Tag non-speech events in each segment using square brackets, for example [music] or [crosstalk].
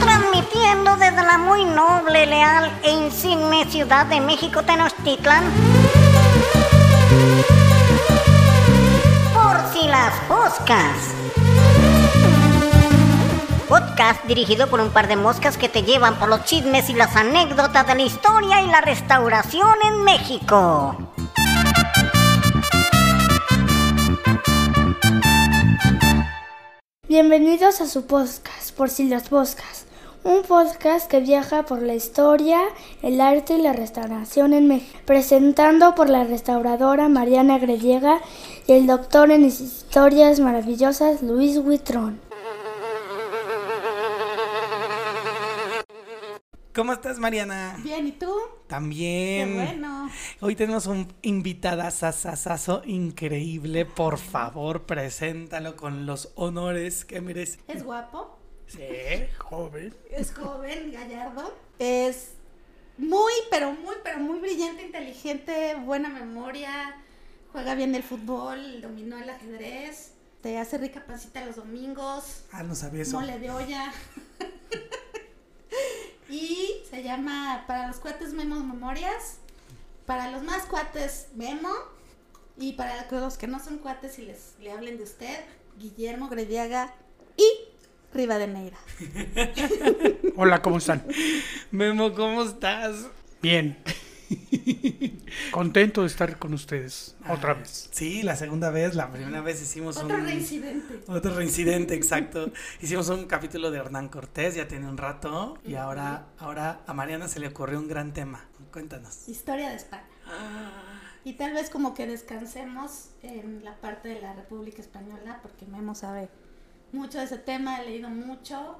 Transmitiendo desde la muy noble, leal e insigne ciudad de México Tenochtitlan. Por si las moscas. Podcast dirigido por un par de moscas que te llevan por los chismes y las anécdotas de la historia y la restauración en México. Bienvenidos a su podcast, Por si las Boscas, un podcast que viaja por la historia, el arte y la restauración en México, presentando por la restauradora Mariana Grellega y el doctor en historias maravillosas Luis Huitrón. ¿Cómo estás, Mariana? Bien, ¿y tú? También. Qué bueno. Hoy tenemos un invitada sasasazo increíble. Por favor, preséntalo con los honores que merece. Es guapo, Sí, joven. es joven, gallardo, es muy, pero muy, pero muy brillante, inteligente, buena memoria, juega bien el fútbol, dominó el ajedrez, te hace rica pancita los domingos, Ah, no sabía eso. mole de olla. [laughs] y se llama Para los cuates Memo Memorias. Para los más cuates Memo. Y para los que no son cuates y les le hablen de usted, Guillermo Grediaga y Rivadeneira. [laughs] Hola, ¿cómo están? Memo, ¿cómo estás? Bien. [laughs] Contento de estar con ustedes otra vez. Sí, la segunda vez. La primera vez hicimos Otro un. reincidente. Otro reincidente, exacto. [laughs] Hicimos un capítulo de Hernán Cortés, ya tiene un rato. Y ahora, ahora a Mariana se le ocurrió un gran tema. Cuéntanos. Historia de España. Y tal vez como que descansemos en la parte de la República Española, porque Memo sabe mucho de ese tema, he leído mucho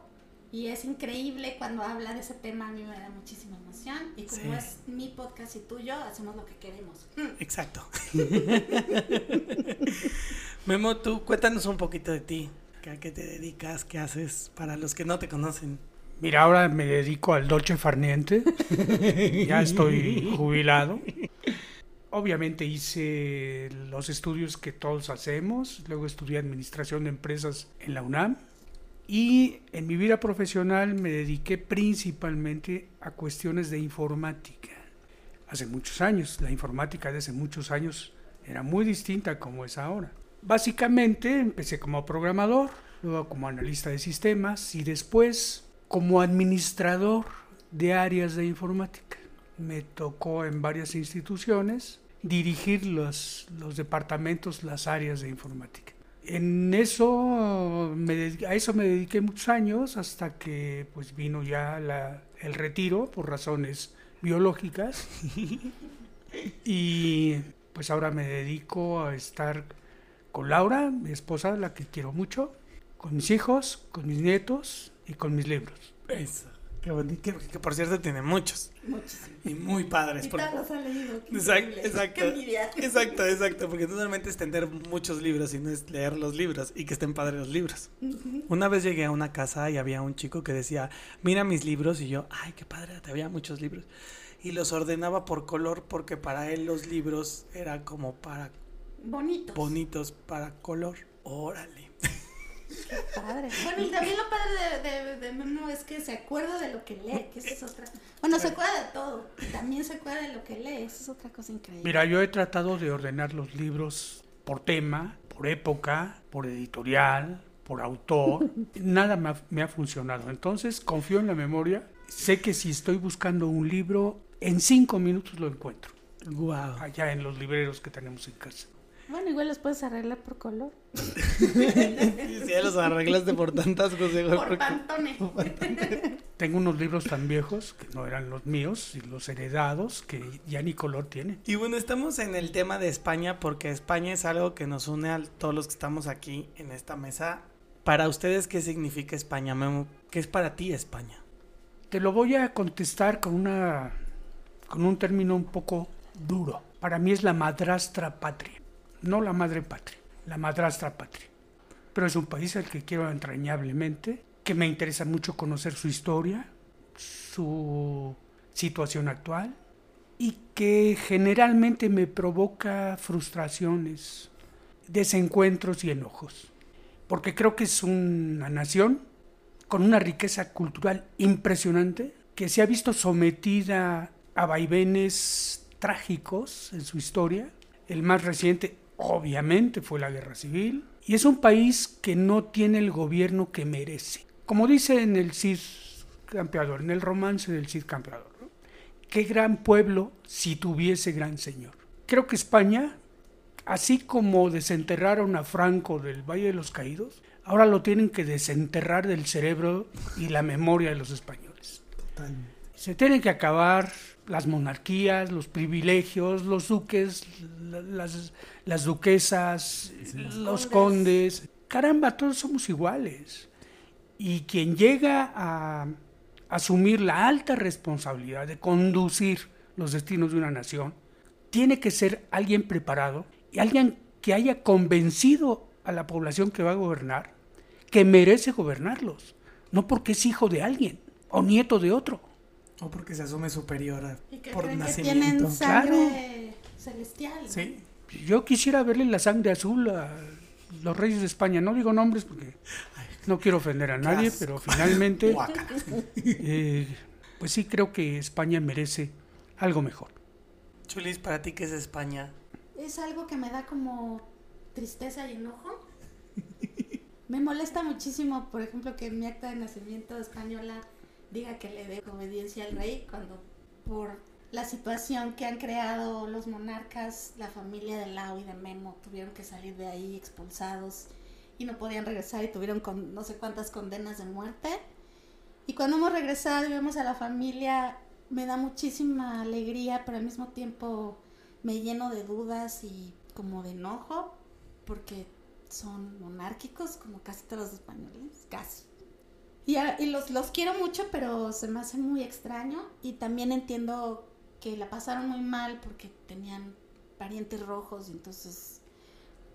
y es increíble cuando habla de ese tema, a mí me da muchísima emoción y como Sí. es mi podcast y tuyo, hacemos lo que queremos. [laughs] Exacto. [laughs] Memo, tú cuéntanos un poquito de ti. ¿A qué te dedicas? ¿Qué haces? Para los que no te conocen. Mira, ahora me dedico al dolce farniente. [laughs] Ya estoy jubilado. Obviamente hice los estudios que todos hacemos. Luego estudié administración de empresas en la UNAM. Y en mi vida profesional me dediqué principalmente a cuestiones de informática. Hace muchos años, la informática de hace muchos años era muy distinta como es ahora. Básicamente empecé como programador, luego como analista de sistemas y después como administrador de áreas de informática. Me tocó en varias instituciones dirigir los, los departamentos, las áreas de informática. En eso, me a eso me dediqué muchos años hasta que pues vino ya la- el retiro por razones biológicas [laughs] y pues ahora me dedico a estar con Laura, mi esposa, la que quiero mucho, con mis hijos, con mis nietos y con mis libros. Eso. Qué bonito. Que, que por cierto tiene muchos. Muchísimo. Y muy padres. Y porque- los ha leído. Exacto, exacto. Qué. Exacto, exacto. Porque no solamente es tener muchos libros, sino es leer los libros y que estén padres los libros. Una vez llegué a una casa y había un chico que decía, mira mis libros, y yo, ay, qué padre, te había muchos libros. Y los ordenaba por color porque para él los libros era como para Bonitos. bonitos, para color. Órale. Padre. Bueno, y también lo padre de, de, de Memo es que se acuerda de lo que lee, que esa es otra. Bueno, se acuerda de todo. Y también se acuerda de lo que lee, esa es otra cosa increíble. Mira, yo he tratado de ordenar los libros por tema, por época, por editorial, por autor. [laughs] Nada me ha, me ha funcionado. Entonces confío en la memoria. Sé que si estoy buscando un libro, en cinco minutos lo encuentro. Wow. Allá en los libreros que tenemos en casa. Bueno, igual los puedes arreglar por color. [laughs] Si ya los arreglaste por tantas cosas. Por pantone. [laughs] Tengo unos libros tan viejos que no eran los míos y los heredados que ya ni color tienen. Y bueno, estamos en el tema de España porque España es algo que nos une a todos los que estamos aquí en esta mesa. Para ustedes, ¿qué significa España, Memo? ¿Qué es para ti España? Te lo voy a contestar con una con un término un poco duro. Para mí es la madrastra patria, no la madre patria, la madrastra patria. Pero es un país al que quiero entrañablemente, que me interesa mucho conocer su historia, su situación actual y que generalmente me provoca frustraciones, desencuentros y enojos. porque creo que es una nación con una riqueza cultural impresionante que se ha visto sometida a vaivenes trágicos en su historia. El más reciente, obviamente, fue la guerra civil. Y es un país que no tiene el gobierno que merece. Como dice en el Cid Campeador, en el romance del Cid Campeador. Qué gran pueblo si tuviese gran señor. Creo que España, así como desenterraron a Franco del Valle de los Caídos, ahora lo tienen que desenterrar del cerebro y la memoria de los españoles. Se tienen que acabar las monarquías, los privilegios, los duques, las, las duquesas, los condes. Caramba, todos somos iguales. Y quien llega a asumir la alta responsabilidad de conducir los destinos de una nación, tiene que ser alguien preparado y alguien que haya convencido a la población que va a gobernar que merece gobernarlos, no porque es hijo de alguien o nieto de otro. O porque se asume superior a, Y que por creen que nacimiento. tienen sangre celestial. ¿no? Sí. Yo quisiera verle la sangre azul a los reyes de España. No digo nombres porque no quiero ofender a nadie, pero finalmente, [laughs] eh, pues sí creo que España merece algo mejor. Chulis, ¿para ti qué es España? Es algo que me da como tristeza y enojo. Me molesta muchísimo, por ejemplo, que en mi acta de nacimiento española diga que le dé obediencia al rey cuando por la situación que han creado los monarcas, la familia de Lau y de Memo tuvieron que salir de ahí expulsados y no podían regresar y tuvieron no sé cuántas condenas de muerte. Y cuando hemos regresado y vemos a la familia, me da muchísima alegría, pero al mismo tiempo me lleno de dudas y como de enojo, porque son monárquicos, como casi todos los españoles, casi. Y, a- y los, los quiero mucho, pero se me hace muy extraño. Y también entiendo que la pasaron muy mal porque tenían parientes rojos y entonces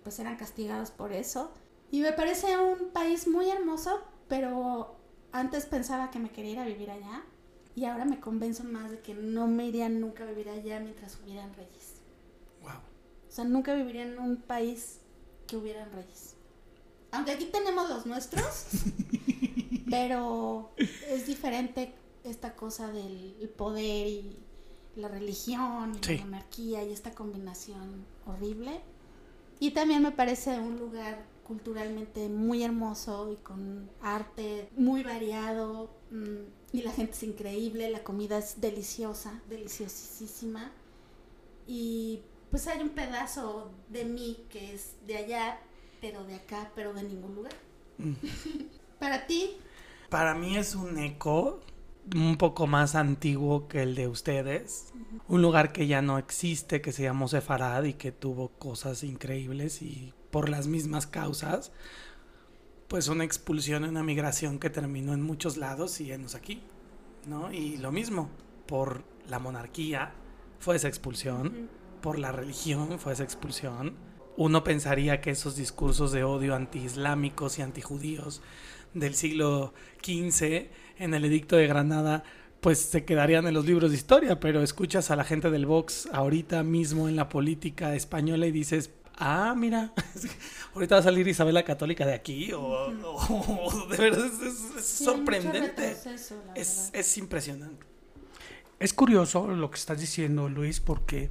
pues eran castigados por eso. Y me parece un país muy hermoso, pero antes pensaba que me quería ir a vivir allá. Y ahora me convenzo más de que no me iría nunca a vivir allá mientras hubieran reyes. Wow. O sea, nunca viviría en un país que hubieran reyes. Aunque aquí tenemos los nuestros, [laughs] pero es diferente esta cosa del el poder y la religión y Sí. la monarquía y esta combinación horrible. Y también me parece un lugar culturalmente muy hermoso y con arte muy variado mm, y la gente es increíble, la comida es deliciosa, deliciosísima y pues hay un pedazo de mí que es de allá, pero de acá, pero de ningún lugar. [laughs] Para ti, Para mí es un eco un poco más antiguo que el de ustedes. Un lugar que ya no existe, que se llamó Sefarad y que tuvo cosas increíbles y por las mismas causas, pues una expulsión, una migración que terminó en muchos lados y enos aquí, ¿no? Y lo mismo, por la monarquía fue esa expulsión, por la religión fue esa expulsión. Uno pensaría que esos discursos de odio antiislámicos y antijudíos del siglo XV en el edicto de Granada pues se quedarían en los libros de historia, pero escuchas a la gente del Vox ahorita mismo en la política española y dices, ah, mira, [laughs] ahorita va a salir Isabel la Católica de aquí, o, de verdad es, es- es sí, hay mucho sorprendente, es, es impresionante. Es curioso lo que estás diciendo, Luis, porque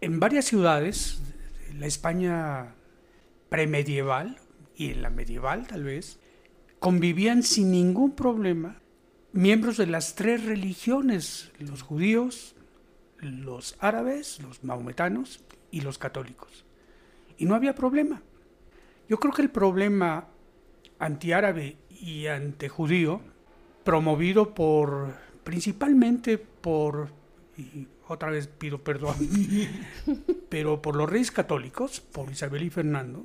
en varias ciudades, en la España premedieval y en la medieval tal vez, convivían sin ningún problema miembros de las tres religiones, los judíos, los árabes, los maometanos y los católicos. Y no había problema. Yo creo que el problema antiárabe y antijudío, promovido por principalmente por, y otra vez pido perdón, [laughs] pero por los reyes católicos, por Isabel y Fernando,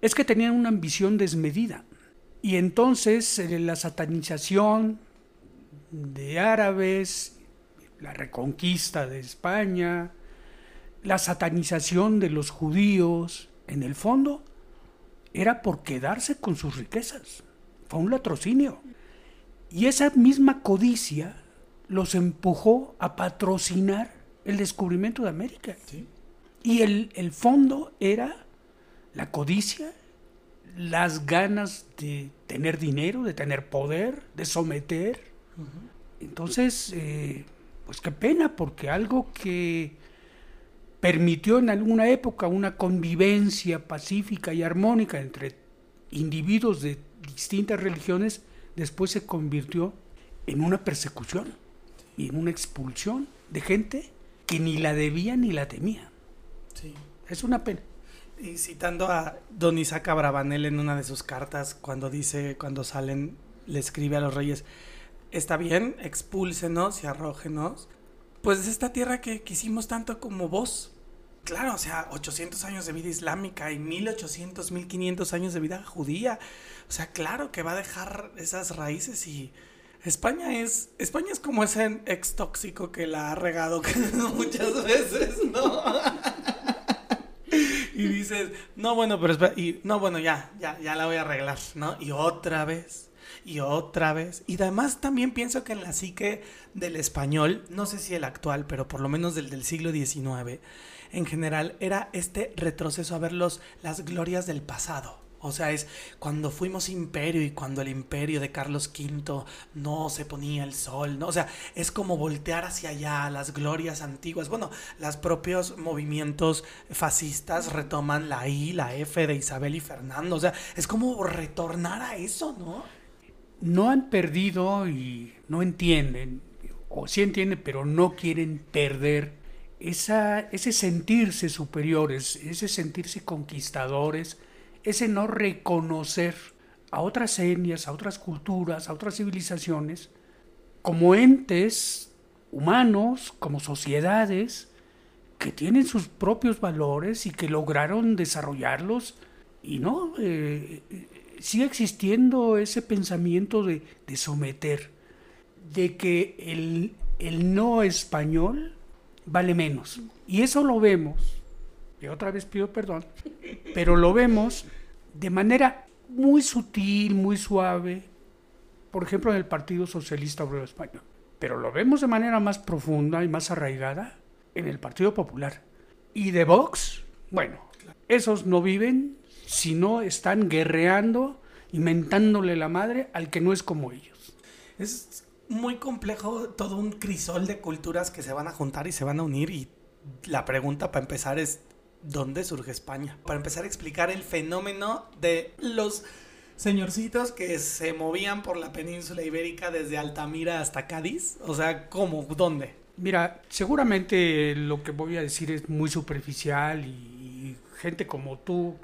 es que tenían una ambición desmedida. Y entonces eh, la satanización de árabes, la reconquista de España, la satanización de los judíos, en el fondo, era por quedarse con sus riquezas. Fue un latrocinio. Y esa misma codicia los empujó a patrocinar el descubrimiento de América. Y el, el fondo era la codicia, las ganas de tener dinero, de tener poder, de someter. Entonces, eh, pues qué pena, porque algo que permitió en alguna época una convivencia pacífica y armónica entre individuos de distintas religiones, después se convirtió en una persecución y en una expulsión de gente que ni la debía ni la temía. Sí. Es una pena. Y citando a Don Isaac Abravanel en una de sus cartas, cuando dice, cuando salen, le escribe a los reyes, está bien, expúlsenos y arrógenos, pues de esta tierra que quisimos tanto como vos. Claro, o sea, 800 años de vida islámica y 1800, 1500 años de vida judía. O sea, claro que va a dejar esas raíces y España es España es como ese ex tóxico que la ha regado [laughs] muchas veces, ¿no? [laughs] y dices, no, bueno, pero espera, y no, bueno, ya, ya, ya la voy a arreglar, ¿no? Y otra vez, y otra vez. Y además también pienso que en la psique del español, no sé si el actual, pero por lo menos del del siglo XIX, en general, era este retroceso a ver los, las glorias del pasado. O sea, es cuando fuimos imperio y cuando el imperio de Carlos V no se ponía el sol, ¿no? O sea, es como voltear hacia allá las glorias antiguas. Bueno, los propios movimientos fascistas retoman la I, la F de Isabel y Fernando. O sea, es como retornar a eso, ¿no? No han perdido y no entienden, o sí entienden, pero no quieren perder esa, ese sentirse superiores, ese sentirse conquistadores, ese no reconocer a otras etnias, a otras culturas, a otras civilizaciones, como entes humanos, como sociedades, que tienen sus propios valores y que lograron desarrollarlos, y no, eh, sigue existiendo ese pensamiento de, de someter, de que el, el no español vale menos. Y eso lo vemos, y otra vez pido perdón, pero lo vemos de manera muy sutil, muy suave, por ejemplo en el Partido Socialista Obrero Español. Pero lo vemos de manera más profunda y más arraigada en el Partido Popular. Y de Vox, bueno, esos no viven si no están guerreando y mentándole la madre al que no es como ellos. Es muy complejo, todo un crisol de culturas que se van a juntar y se van a unir y la pregunta para empezar es, ¿dónde surge España? Para empezar a explicar el fenómeno de los señorcitos que se movían por la península ibérica desde Altamira hasta Cádiz. O sea, ¿cómo? ¿Dónde? Mira, seguramente lo que voy a decir es muy superficial y gente como tú,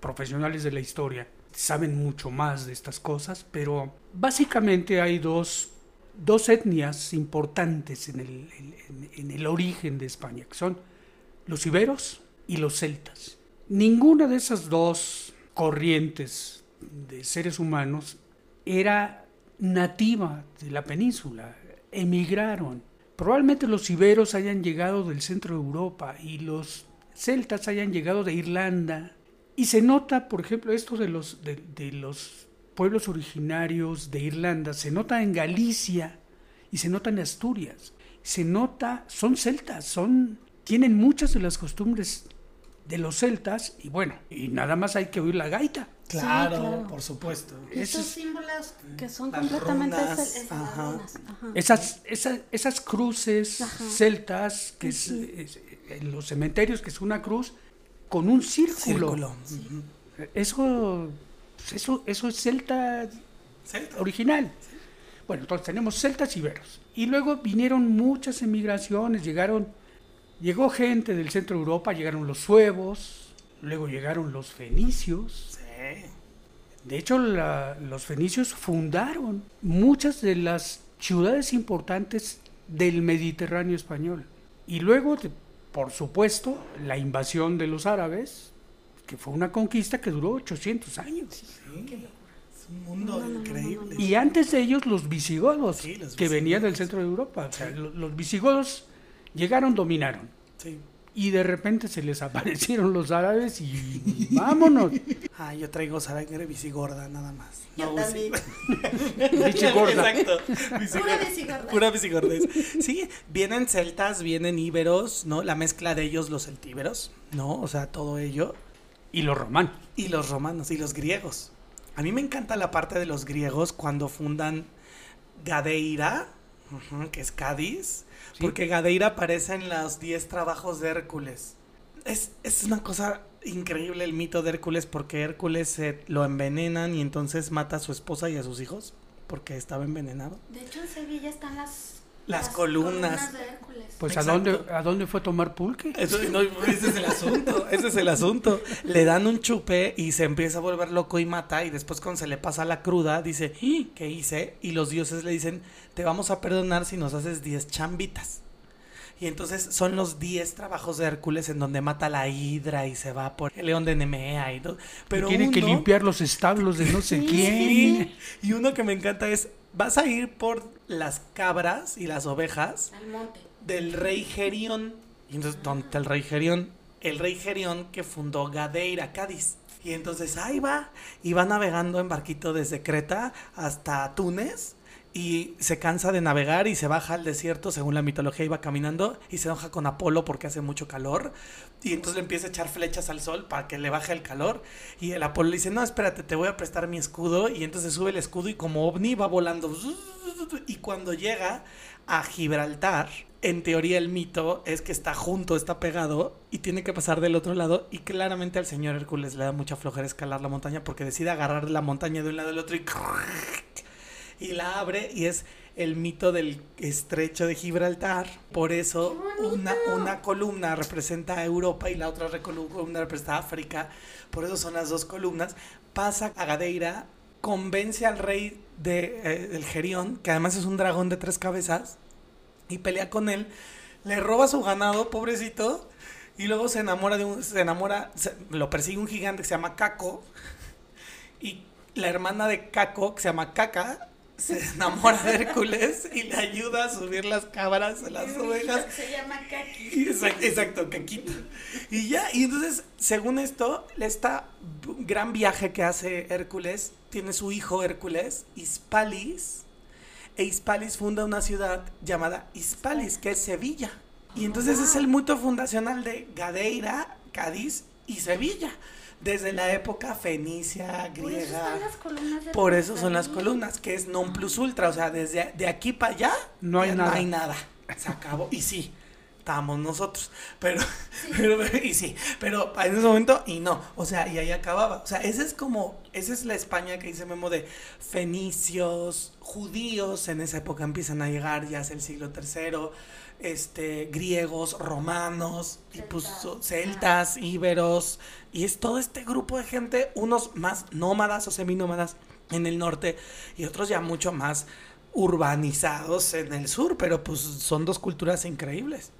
profesionales de la historia, saben mucho más de estas cosas, pero básicamente hay dos, dos etnias importantes en el, en, en el origen de España, que son los iberos y los celtas. Ninguna de esas dos corrientes de seres humanos era nativa de la península, emigraron. Probablemente los iberos hayan llegado del centro de Europa y los celtas hayan llegado de Irlanda. Y se nota, por ejemplo, esto de los, de, de los pueblos originarios de Irlanda, se nota en Galicia y se nota en Asturias. Se nota, son celtas, son, tienen muchas de las costumbres de los celtas y bueno, y nada más hay que oír la gaita. Claro, Sí, claro. por supuesto. Estos Eso es- símbolos que son Las completamente runas, es- es- las ajá. runas, ajá. Esas, esas, esas cruces Ajá. celtas que es, es- en los cementerios, que es una cruz con un círculo. Círculo. Eso, eso, eso es celta Celta. original. Bueno, entonces tenemos celtas y iberos. Y luego vinieron muchas emigraciones, llegaron, llegó gente del centro de Europa, llegaron los suevos, luego llegaron los fenicios. Sí. De hecho, la- los fenicios fundaron muchas de las ciudades importantes del Mediterráneo español. Y luego, por supuesto, la invasión de los árabes, que fue una conquista que duró 800 años. Sí. Es un mundo increíble. Y antes de ellos los visigodos, Sí, los que venían del visigodos. centro de Europa. O sea, lo- los visigodos llegaron, dominaron. Sí. Y de repente se les aparecieron los árabes y [laughs] vámonos. Ah, yo traigo sangre bisigorda nada más. Yo No, también. Visigorda. [laughs] Exacto. Pura Visigorda. visigorda. Pura visigordez. Sí, vienen celtas, vienen íberos, ¿no? La mezcla de ellos, los celtíberos, ¿no? O sea, todo ello. Y los romanos. Y los romanos y los griegos. A mí me encanta la parte de los griegos cuando fundan Gadeira, que es Cádiz, Sí. porque Gadeira aparece en los 10 trabajos de Hércules. Es, es una cosa increíble el mito de Hércules porque Hércules se lo envenenan y entonces mata a su esposa y a sus hijos porque estaba envenenado. De hecho, en Sevilla están las, Las columnas. de Hércules. Pues ¿a Exacto. dónde, ¿a dónde fue a tomar pulque? Eso, no, ese es el asunto, ese es el asunto. Le dan un chupe y se empieza a volver loco y mata y después cuando se le pasa la cruda dice, "¿Y ¿qué hice? Y los dioses le dicen, te vamos a perdonar si nos haces 10 chambitas. Y entonces son los 10 trabajos de Hércules en donde mata a la hidra y se va por el león de Nemea y todo. Pero y tiene que limpiar los establos de no sé quién. Sí, y uno que me encanta es, vas a ir por las cabras y las ovejas Al monte. del rey Gerión. Y entonces, ¿dónde está el rey Gerión? El rey Gerión que fundó Gadeira, Cádiz. Y entonces ahí va, y va navegando en barquito desde Creta hasta Túnez. Y se cansa de navegar y se baja al desierto, según la mitología iba caminando, y se enoja con Apolo porque hace mucho calor. Y entonces le empieza a echar flechas al sol para que le baje el calor. Y el Apolo le dice, no, espérate, te voy a prestar mi escudo. Y entonces sube el escudo y como ovni va volando. Y cuando llega a Gibraltar, en teoría el mito es que está junto, está pegado y tiene que pasar del otro lado. Y claramente al señor Hércules le da mucha flojera escalar la montaña porque decide agarrar la montaña de un lado al otro y, y la abre. Y es el mito del estrecho de Gibraltar. Por eso una, una columna representa a Europa y la otra columna representa a África. Por eso son las dos columnas. Pasa a Gadeira, convence al rey de, eh, del Gerión, que además es un dragón de tres cabezas, y pelea con él. Le roba su ganado, pobrecito. Y luego se enamora de un. Se enamora. se- lo persigue un gigante que se llama Caco. Y la hermana de Caco, que se llama Caca, se enamora de Hércules y le ayuda a subir las cabras, las ovejas. Se llama Kaki. Exacto, exacto, Caquito. Y ya, y entonces, según esto, esta gran viaje que hace Hércules, tiene su hijo Hércules, Hispalis, e Hispalis funda una ciudad llamada Hispalis, que es Sevilla. Y entonces es el mito fundacional de Gadeira, Cádiz y Sevilla, desde la época fenicia, Por eso griega. están las columnas de Por eso Hércules son las columnas, que es non plus ultra, o sea, desde de aquí para allá No hay nada. No hay nada. Se acabó. Y sí, estábamos nosotros. Pero, [laughs] pero, y sí, pero en ese momento, y no. O sea, y ahí acababa. O sea, ese es como, esa es la España que dice Memo de fenicios, judíos, en esa época empiezan a llegar, ya es el siglo tercero, este, griegos, romanos, y pues celtas, íberos, y es todo este grupo de gente, unos más nómadas o seminómadas en el norte y otros ya mucho más urbanizados en el sur, pero pues son dos culturas increíbles.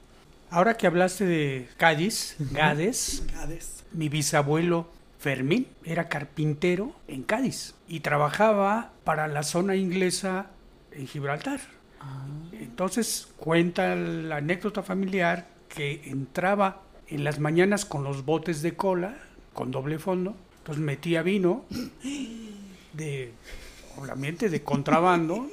Ahora que hablaste de Cádiz, Gades, Gades. mi bisabuelo Fermín era carpintero en Cádiz y trabajaba para la zona inglesa en Gibraltar. Entonces cuenta la anécdota familiar que entraba en las mañanas con los botes de cola, con doble fondo, entonces metía vino de, obviamente, de contrabando,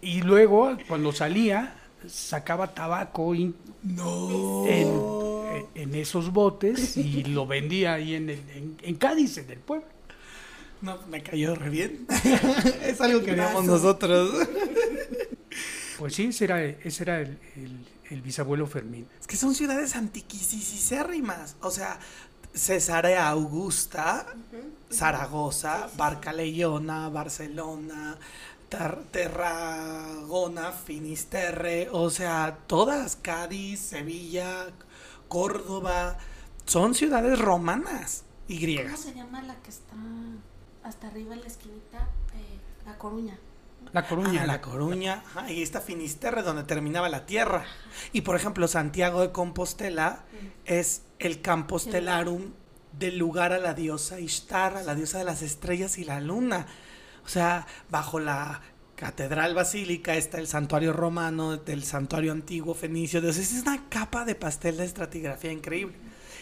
y luego cuando salía sacaba tabaco No. en, en esos botes y lo vendía ahí en, el- en, en Cádiz, en el pueblo. No, me cayó re bien. [laughs] es algo que haríamos nosotros. Pues sí, ese era, ese era el, el- el bisabuelo Fermín. Es que son ciudades antiquísimas. O sea, Cesarea Augusta, Zaragoza, Barcaleyona, Barcelona, Tar- Tarragona, Finisterre, o sea, todas, Cádiz, Sevilla, Córdoba, son ciudades romanas y ¿Cómo griegas. se llama la que está hasta arriba en la esquinita? Eh, la Coruña. La Coruña. Ah, la Coruña, ajá, y esta Finisterre donde terminaba la tierra. Y por ejemplo, Santiago de Compostela es el Campostelarum del lugar a la diosa Ishtar, a la diosa de las estrellas y la luna. O sea, bajo la catedral basílica está el santuario romano, del santuario antiguo fenicio. Entonces es una capa de pastel de estratigrafía increíble.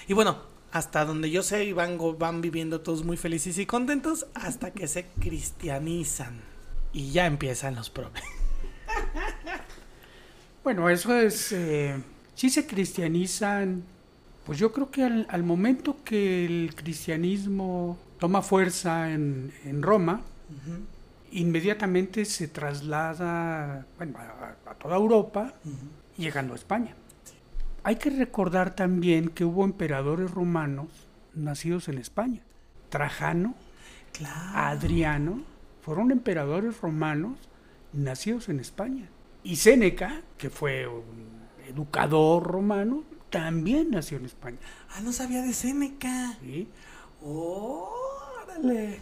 Y bueno, hasta donde yo sé, y van, go- van viviendo todos muy felices y contentos hasta que se cristianizan. Y ya empiezan los problemas. [laughs] Bueno, eso es... eh, sí se cristianizan Pues yo creo que al, al momento que el cristianismo toma fuerza en, en Roma, inmediatamente se traslada bueno, a, a toda Europa, llegando a España. Hay que recordar también que hubo emperadores romanos nacidos en España. Trajano, Claro. Adriano, fueron emperadores romanos nacidos en España. Y Séneca, que fue un educador romano, también nació en España. Ah, no sabía de Seneca. ¿sí? ¡Órale!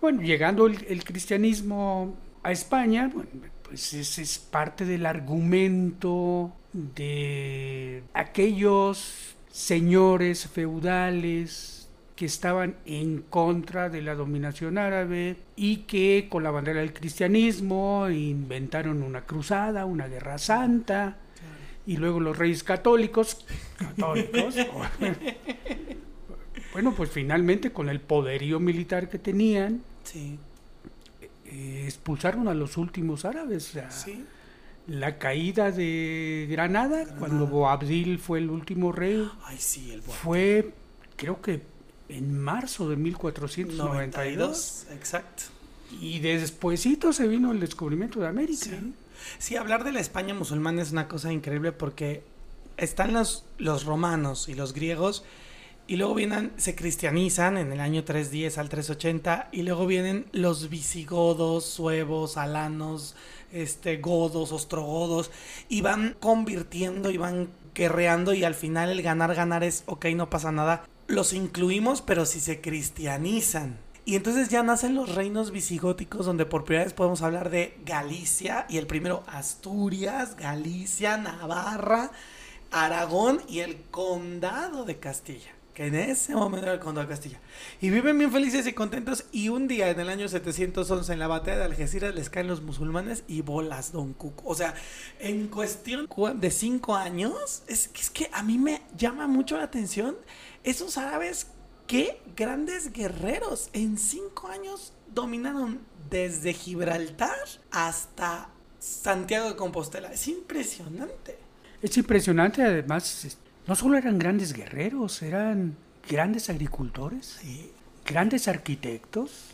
Bueno, llegando el, el cristianismo a España, bueno, pues ese es parte del argumento de aquellos señores feudales que estaban en contra de la dominación árabe y que con la bandera del cristianismo inventaron una cruzada, una guerra santa, y luego los reyes católicos, católicos, [laughs] bueno, pues finalmente con el poderío militar que tenían, Sí, eh, expulsaron a los últimos árabes. sí. La caída de Granada, cuando Boabdil fue el último rey, Ay, sí, el Boab. fue creo que en marzo de 1492. 92, exacto. Y despuesito se vino el descubrimiento de América. Sí. Sí, hablar de la España musulmana es una cosa increíble porque están los, los romanos y los griegos y luego vienen, se cristianizan en el año 310 al 380 y luego vienen los visigodos, suevos, alanos, este, godos, ostrogodos y van convirtiendo y van guerreando y al final el ganar, ganar es, ok, no pasa nada. Los incluimos, pero si se cristianizan. Y entonces ya nacen los reinos visigóticos donde por primera vez podemos hablar de Galicia y el primero Asturias, Galicia, Navarra, Aragón y el condado de Castilla, que en ese momento era el condado de Castilla. Y viven bien felices y contentos y un día en el año 711 en la batalla de Algeciras les caen los musulmanes y bolas Don Cuco. O sea, en cuestión de cinco años, es es que a mí me llama mucho la atención esos árabes qué grandes guerreros. En cinco años dominaron desde Gibraltar hasta Santiago de Compostela. Es impresionante. Es impresionante, además, no solo eran grandes guerreros, eran grandes agricultores, Sí. grandes arquitectos,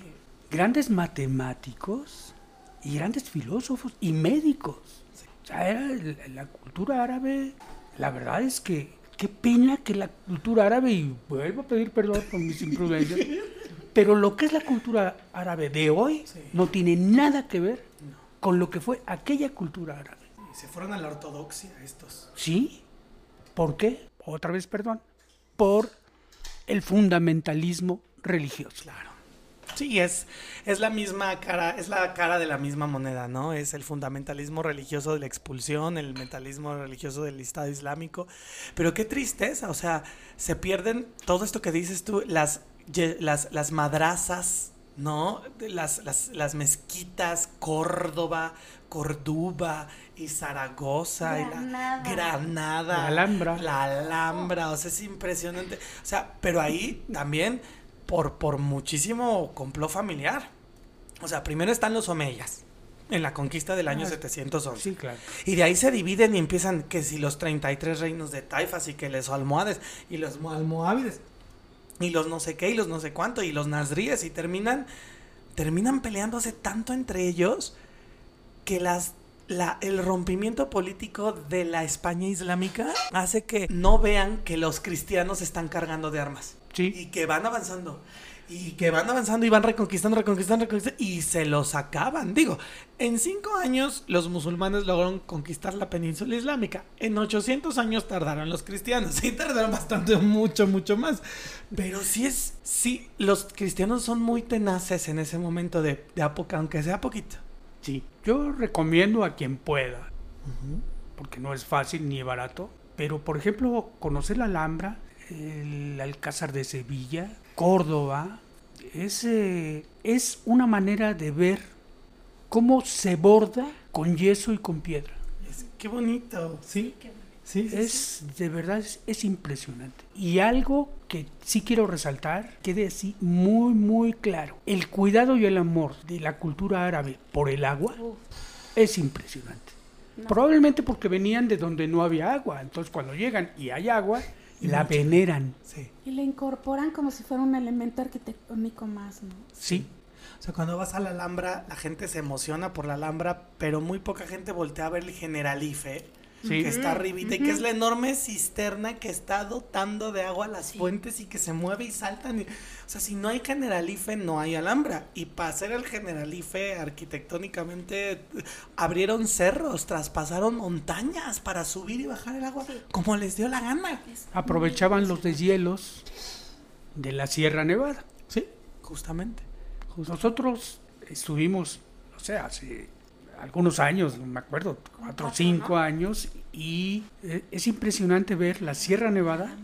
grandes matemáticos y grandes filósofos y médicos. O sea, era la cultura árabe, la verdad es que qué pena que la cultura árabe, y vuelvo a pedir perdón por mis imprudencias, pero lo que es la cultura árabe de hoy Sí. no tiene nada que ver con lo que fue aquella cultura árabe. Se fueron a la ortodoxia estos. ¿Sí? ¿Por qué? Otra vez, perdón. Por el fundamentalismo religioso. Claro. Sí, es, es la misma cara, es la cara de la misma moneda, ¿no? Es el fundamentalismo religioso de la expulsión, el mentalismo religioso del Estado Islámico. Pero qué tristeza, o sea, se pierden todo esto que dices tú, las, las, las madrazas, ¿no? Las, las, las mezquitas, Córdoba, Córdoba y Zaragoza y Granada. la Granada. La Alhambra. La Alhambra, o sea, es impresionante. O sea, pero ahí también por, por muchísimo complot familiar. O sea, primero están los omeyas en la conquista del año Ah, 711. Sí, claro. Y de ahí se dividen y empiezan que si los 33 reinos de Taifas y que los almohades y los mo- almohávides y los no sé qué y los no sé cuánto y los nazríes y terminan terminan peleándose tanto entre ellos que las la, el rompimiento político de la España islámica hace que no vean que los cristianos están cargando de armas Sí. y que van avanzando y que van avanzando y van reconquistando, reconquistando, reconquistando y se los acaban. Digo, en cinco años los musulmanes lograron conquistar la península islámica. En 800 años tardaron los cristianos. Sí, tardaron bastante, mucho, mucho más. Pero sí es, sí, los cristianos son muy tenaces en ese momento de, de época, aunque sea poquito. Sí. Yo recomiendo a quien pueda, porque no es fácil ni barato, pero por ejemplo, conocer la Alhambra, el Alcázar de Sevilla, Córdoba, es, eh, es una manera de ver cómo se borda con yeso y con piedra. Es- qué bonito, ¿sí? Sí, sí, sí. Es, de verdad, es, es impresionante. Y algo que sí quiero resaltar, quede así muy, muy claro. El cuidado y el amor de la cultura árabe por el agua es impresionante. Probablemente porque venían de donde no había agua. Entonces cuando llegan y hay agua, la veneran. Sí. Y la incorporan como si fuera un elemento arquitectónico más, ¿no? Sí. O sea, cuando vas a la Alhambra, la gente se emociona por la Alhambra, pero muy poca gente voltea a ver el Generalife, Sí. que está arribita y que es la enorme cisterna que está dotando de agua las fuentes y que se mueve y saltan. y- o sea, si no hay Generalife, no hay Alhambra. Y para hacer el Generalife arquitectónicamente, abrieron cerros, traspasaron montañas para subir y bajar el agua, como les dio la gana. Aprovechaban los deshielos de la Sierra Nevada. Sí, justamente. Nosotros estuvimos, o sea, hace algunos años, no me acuerdo, cuatro o cinco años, y eh, es impresionante ver la Sierra Nevada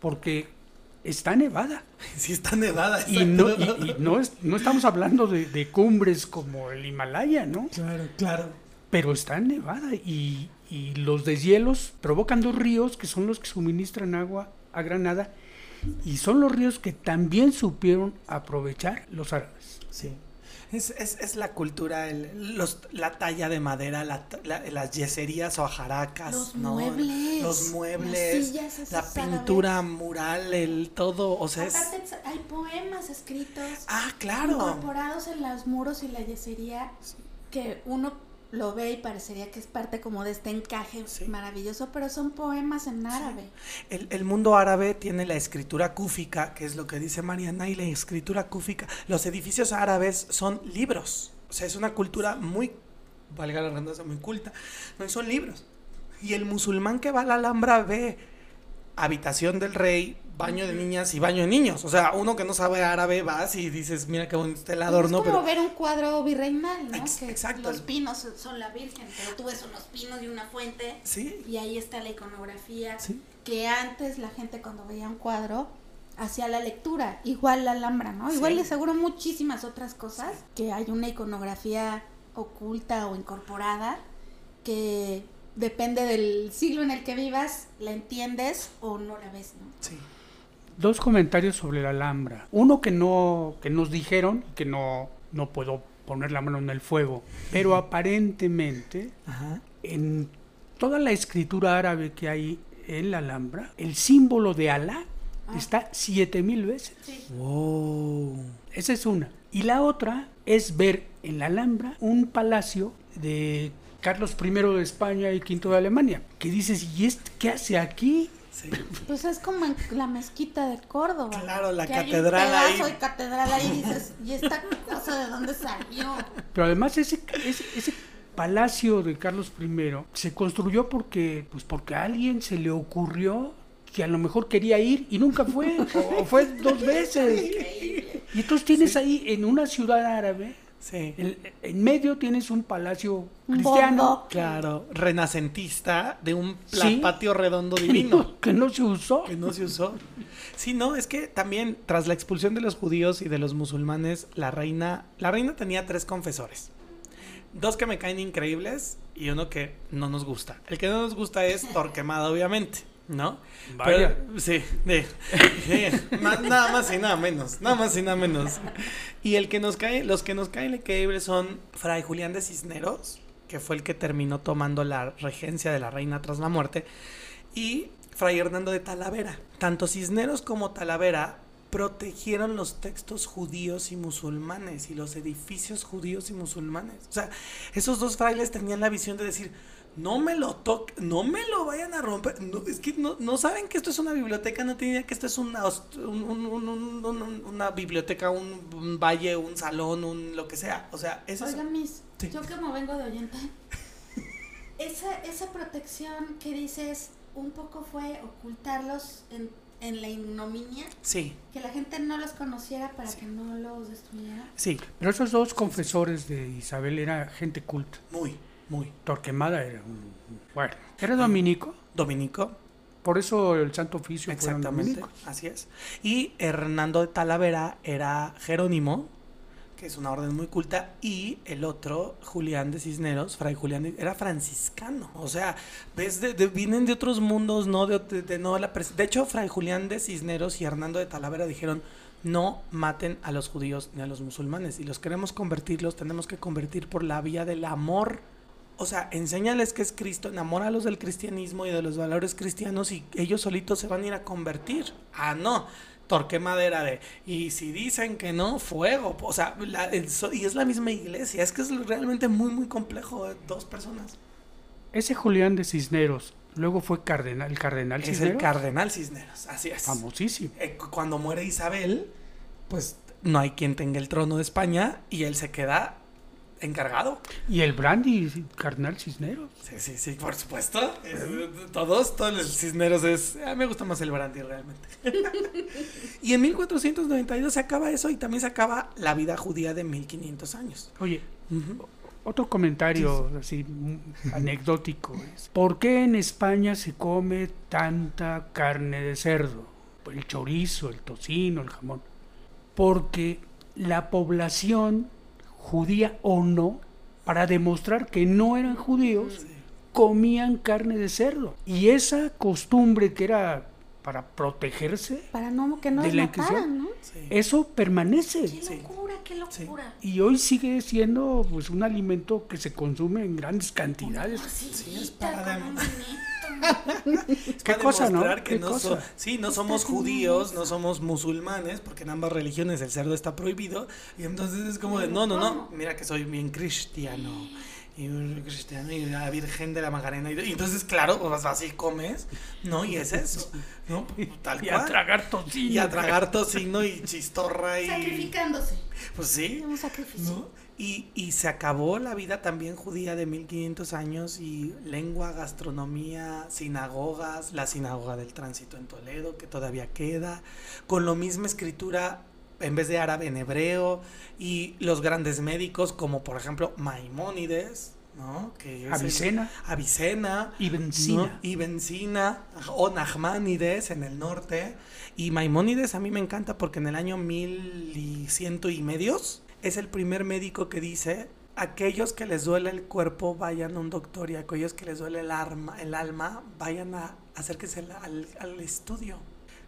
porque está nevada. [laughs] Sí, está nevada. Y no, exacto. y- y no, es- no estamos hablando de, de cumbres como el Himalaya, ¿no? Claro, claro. Pero está nevada y, y los deshielos provocan dos ríos que son los que suministran agua a Granada y son los ríos que también supieron aprovechar los árabes. Sí. Es, es, es la cultura, el- los, la talla de madera, la, la- las yeserías o ajaracas, Los ¿no? muebles, los muebles, las sillas la árabes. pintura mural, el todo, o sea, es... Aparte hay poemas escritos Ah, claro. incorporados en los muros y la yesería que uno lo ve y parecería que es parte como de este encaje Sí. maravilloso, pero son poemas en árabe. El, el mundo árabe tiene la escritura cúfica, que es lo que dice Mariana, y la escritura cúfica. Los edificios árabes son libros. O sea, es una cultura muy, valga la redundancia, muy culta. No, son libros. Y el musulmán que va a la Alhambra ve habitación del rey, baño de niñas y baño de niños. O sea, uno que no sabe árabe vas y dices, mira qué bonito está el adorno, es como pero... ver un cuadro virreinal, ¿no? Ex- que exacto. los pinos son la Virgen, pero tú ves unos pinos y una fuente Sí, y ahí está la iconografía sí. que antes la gente cuando veía un cuadro hacía la lectura, igual la Alhambra, ¿no? Igual le seguro muchísimas otras cosas, que hay una iconografía oculta o incorporada que depende del siglo en el que vivas, la entiendes o no la ves, ¿no? Sí. Dos comentarios sobre la Alhambra. Uno que no que nos dijeron que no no puedo poner la mano en el fuego, pero aparentemente Ajá. en toda la escritura árabe que hay en la Alhambra, el símbolo de Alá está siete mil veces. Wow. Esa es una. Y la otra es ver en la Alhambra un palacio de Carlos I de España y V de Alemania. Que dices, ¿y este qué hace aquí? Sí. Pues es como en la mezquita de Córdoba. Claro, la que hay un catedral ahí. de catedral ahí y dices, ¿y esta cosa de dónde salió? Pero además ese, ese, ese palacio de Carlos I se construyó porque, pues porque a alguien se le ocurrió que a lo mejor quería ir y nunca fue, o, o fue dos veces. [laughs] Y entonces tienes ahí en una ciudad árabe, Sí. en, en medio tienes un palacio cristiano. Claro, renacentista de un Sí. patio redondo que divino. no, [laughs] que no se usó. que no se usó. Sí, no, es que también tras la expulsión de los judíos y de los musulmanes, la reina, la reina tenía tres confesores. Dos que me caen increíbles y uno que no nos gusta. El que no nos gusta es Torquemada, obviamente, ¿no? Vaya. Pero- sí, de- más- nada más y nada menos, nada más y nada menos. Y el que nos cae, los que nos caen increíbles son Fray Julián de Cisneros, que fue el que terminó tomando la regencia de la reina tras la muerte, y Fray Hernando de Talavera. Tanto Cisneros como Talavera protegieron los textos judíos y musulmanes y los edificios judíos y musulmanes. O sea, esos dos frailes tenían la visión de decir, no me lo toquen, no me lo vayan a romper. No, es que no, no saben que esto es una biblioteca, no tienen idea que esto es una, host- un- un- un- un- un- una biblioteca, un, un valle, un salón, un lo que sea. O sea, eso es... Oiga, Miss, Sí. yo como vengo de oyente, [laughs] esa, esa protección que dices un poco fue ocultarlos en, en la ignominia, Sí, que la gente no los conociera para que no los destruyera. sí, Pero esos dos confesores de Isabel era gente culta. muy, muy. Torquemada era un... Bueno, era dominico. Dominico, Por eso el Santo Oficio Exactamente, así es. Y Hernando de Talavera era Jerónimo, que es una orden muy culta, y el otro, Julián de Cisneros, Fray Julián, de- era franciscano. O sea, ves, de- de- vienen de otros mundos, no de, no la De hecho, Fray Julián de Cisneros y Hernando de Talavera dijeron, no maten a los judíos ni a los musulmanes. Si los queremos convertirlos, tenemos que convertir por la vía del amor O sea, enséñales que es Cristo, enamóralos del cristianismo y de los valores cristianos y ellos solitos se van a ir a convertir. Ah, no, torque madera de. Y si dicen que no, fuego. O sea, la- el y es la misma iglesia. Es que es realmente muy, muy complejo. eh, Dos personas. Ese Julián de Cisneros, luego fue cardenal, el cardenal Es el Cisneros. cardenal Cisneros, así es. Famosísimo. Eh, cu- cuando muere Isabel, pues no hay quien tenga el trono de España y él se queda encargado. Y el Brandy, cardenal Cisneros. Sí, sí, sí, por supuesto. Todos, todos los cisneros es. ah, me gusta más el brandy realmente. [laughs] y en 1492 se acaba eso y también se acaba la vida judía de 1500 años. Oye, otro comentario así mm, anecdótico es, ¿por qué en España se come tanta carne de cerdo? El chorizo, el tocino, el jamón. Porque la población, judía o no, para demostrar que no eran judíos, comían carne de cerdo. Y esa costumbre que era para protegerse, Para no que no ¿De la mataran, ¿no? Sí. eso permanece. Qué locura, qué locura. Y hoy sigue siendo pues un alimento que se consume en grandes cantidades. Sí, es para con ¿Qué para cosa, no? demostrar que ¿Qué no cosa? so- sí, no somos judíos, no somos musulmanes, porque en ambas religiones el cerdo está prohibido. Y entonces es como de, no, no, no, mira que soy bien cristiano. Y cristiano y la Virgen de la Macarena. Y, y entonces, claro, pues así comes, ¿no? Y es eso, ¿no? Tal Y a cual. tragar tocino. Y a tragar tocino y chistorra y... Sacrificándose. Pues sí. Un sacrificio. ¿no? Y, y se acabó la vida también judía de 1500 años y lengua, gastronomía, sinagogas, la sinagoga del tránsito en Toledo, que todavía queda, con la misma escritura en vez de árabe en hebreo, y los grandes médicos como por ejemplo Maimónides, ¿no? Que el- Avicena Avicena, y Benzina. ¿no? Y Benzina o Nachmanides en el norte. Y Maimónides a mí me encanta porque en el año mil y ciento y medios es el primer médico que dice aquellos que les duele el cuerpo vayan a un doctor y aquellos que les duele el, arma, el alma vayan a acérquense al, al- estudio.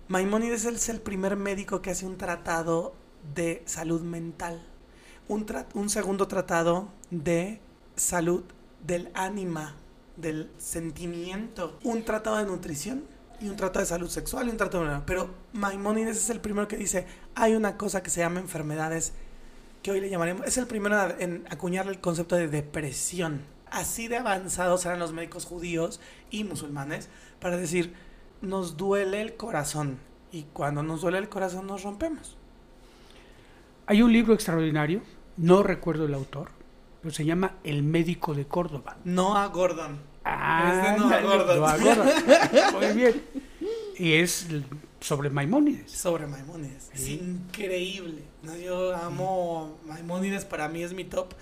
Maimónides es el primer médico que hace un tratado de salud mental. Un, un segundo tratado de salud del ánima, del sentimiento. Un tratado de nutrición y un tratado de salud sexual y un tratado de... Pero Maimónides es el primero que dice, hay una cosa que se llama enfermedades que hoy le llamaremos, es el primero en acuñarle el concepto de depresión. Así de avanzados eran los médicos judíos y musulmanes para decir, nos duele el corazón y cuando nos duele el corazón nos rompemos. Hay un libro extraordinario, no recuerdo el autor, pero se llama El médico de Córdoba. Noah Gordon. Ah, Es de Noah Gordon. Noah Gordon. [laughs] Muy bien. Y es sobre Maimónides. sobre Maimónides. Es increíble. ¿No? Yo amo Maimónides, para mí es mi top.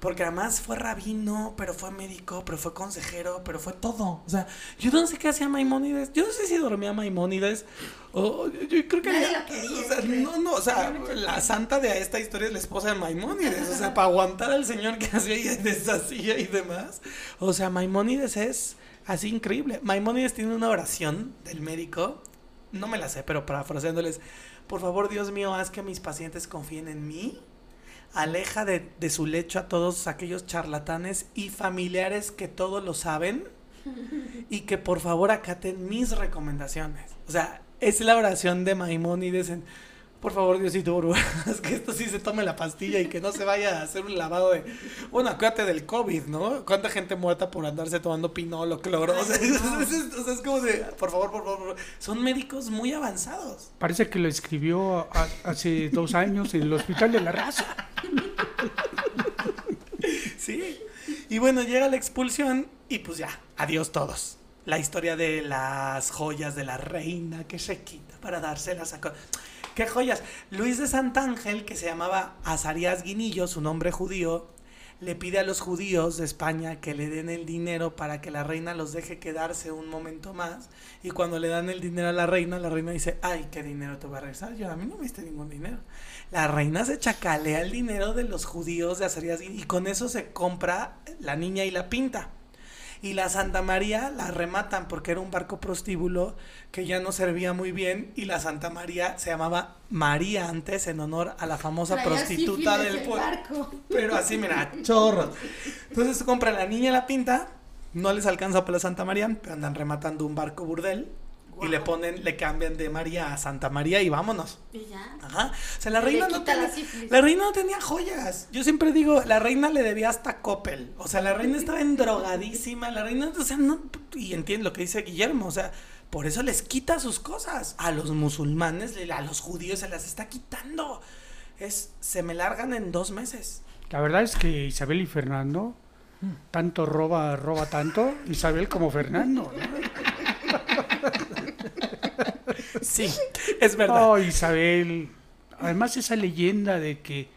Porque además fue rabino, pero fue médico, pero fue consejero, pero fue todo. O sea, yo no sé qué hacía Maimónides. Yo no sé si dormía Maimónides. O yo, yo creo que. Nadie había- lo quería, o sea, creo. no, no, o sea, la santa de esta historia es la esposa de Maimónides. O sea, para aguantar al señor que hacía y deshacía y demás. O sea, Maimónides es así increíble. Maimónides tiene una oración del médico no me la sé, pero parafraseándoles, por favor, Dios mío, haz que mis pacientes confíen en mí. Aleja de, de su lecho a todos aquellos charlatanes y familiares que todo lo saben y que por favor acaten mis recomendaciones. O sea, es la oración de Maimónides en, por favor, Diosito, haz [laughs] que esto sí se tome la pastilla y que no se vaya a hacer un lavado de, bueno, acuérdate del COVID, ¿no? ¿Cuánta gente muerta por andarse tomando pinol o cloro? [laughs] O sea, es, es- o sea, es como de, por favor, por favor, por favor. son médicos muy avanzados. Parece que lo escribió a- hace dos años en el Hospital de la Raza. [laughs] Sí. Y bueno, llega la expulsión y pues ya, adiós todos. La historia de las joyas de la reina que se quita para dárselas a... ¿Qué joyas? Luis de Santángel, que se llamaba Azarías Guinillo, su nombre judío, le pide a los judíos de España que le den el dinero para que la reina los deje quedarse un momento más. Y cuando le dan el dinero a la reina, la reina dice, ay, ¿qué dinero te voy a regresar? Yo a mí no me diste ningún dinero. La reina se chacalea el dinero de los judíos de Azarías Guinillo y con eso se compra la niña y la pinta. Y la Santa María la rematan porque era un barco prostíbulo que ya no servía muy bien y la Santa María se llamaba María antes en honor a la famosa Traía prostituta del el pueblo. Pero así, mira, chorros. Entonces compra la niña la pinta, no les alcanza para la Santa María, pero andan rematando un barco burdel y le ponen, le cambian de María a Santa María y vámonos. Y ya. Ajá. O sea, la reina no la tenía, la reina no tenía joyas. Yo siempre digo, la reina le debía hasta Coppel. O sea, la reina estaba endrogadísima, la reina, o sea, no, y entiendo lo que dice Guillermo, o sea, por eso les quita sus cosas. A los musulmanes, a los judíos se las está quitando. Es, se me largan en dos meses. La verdad es que Isabel y Fernando, tanto roba, roba tanto, Isabel como Fernando. ¿no? Sí, es verdad. Oh, Isabel. Además esa leyenda de que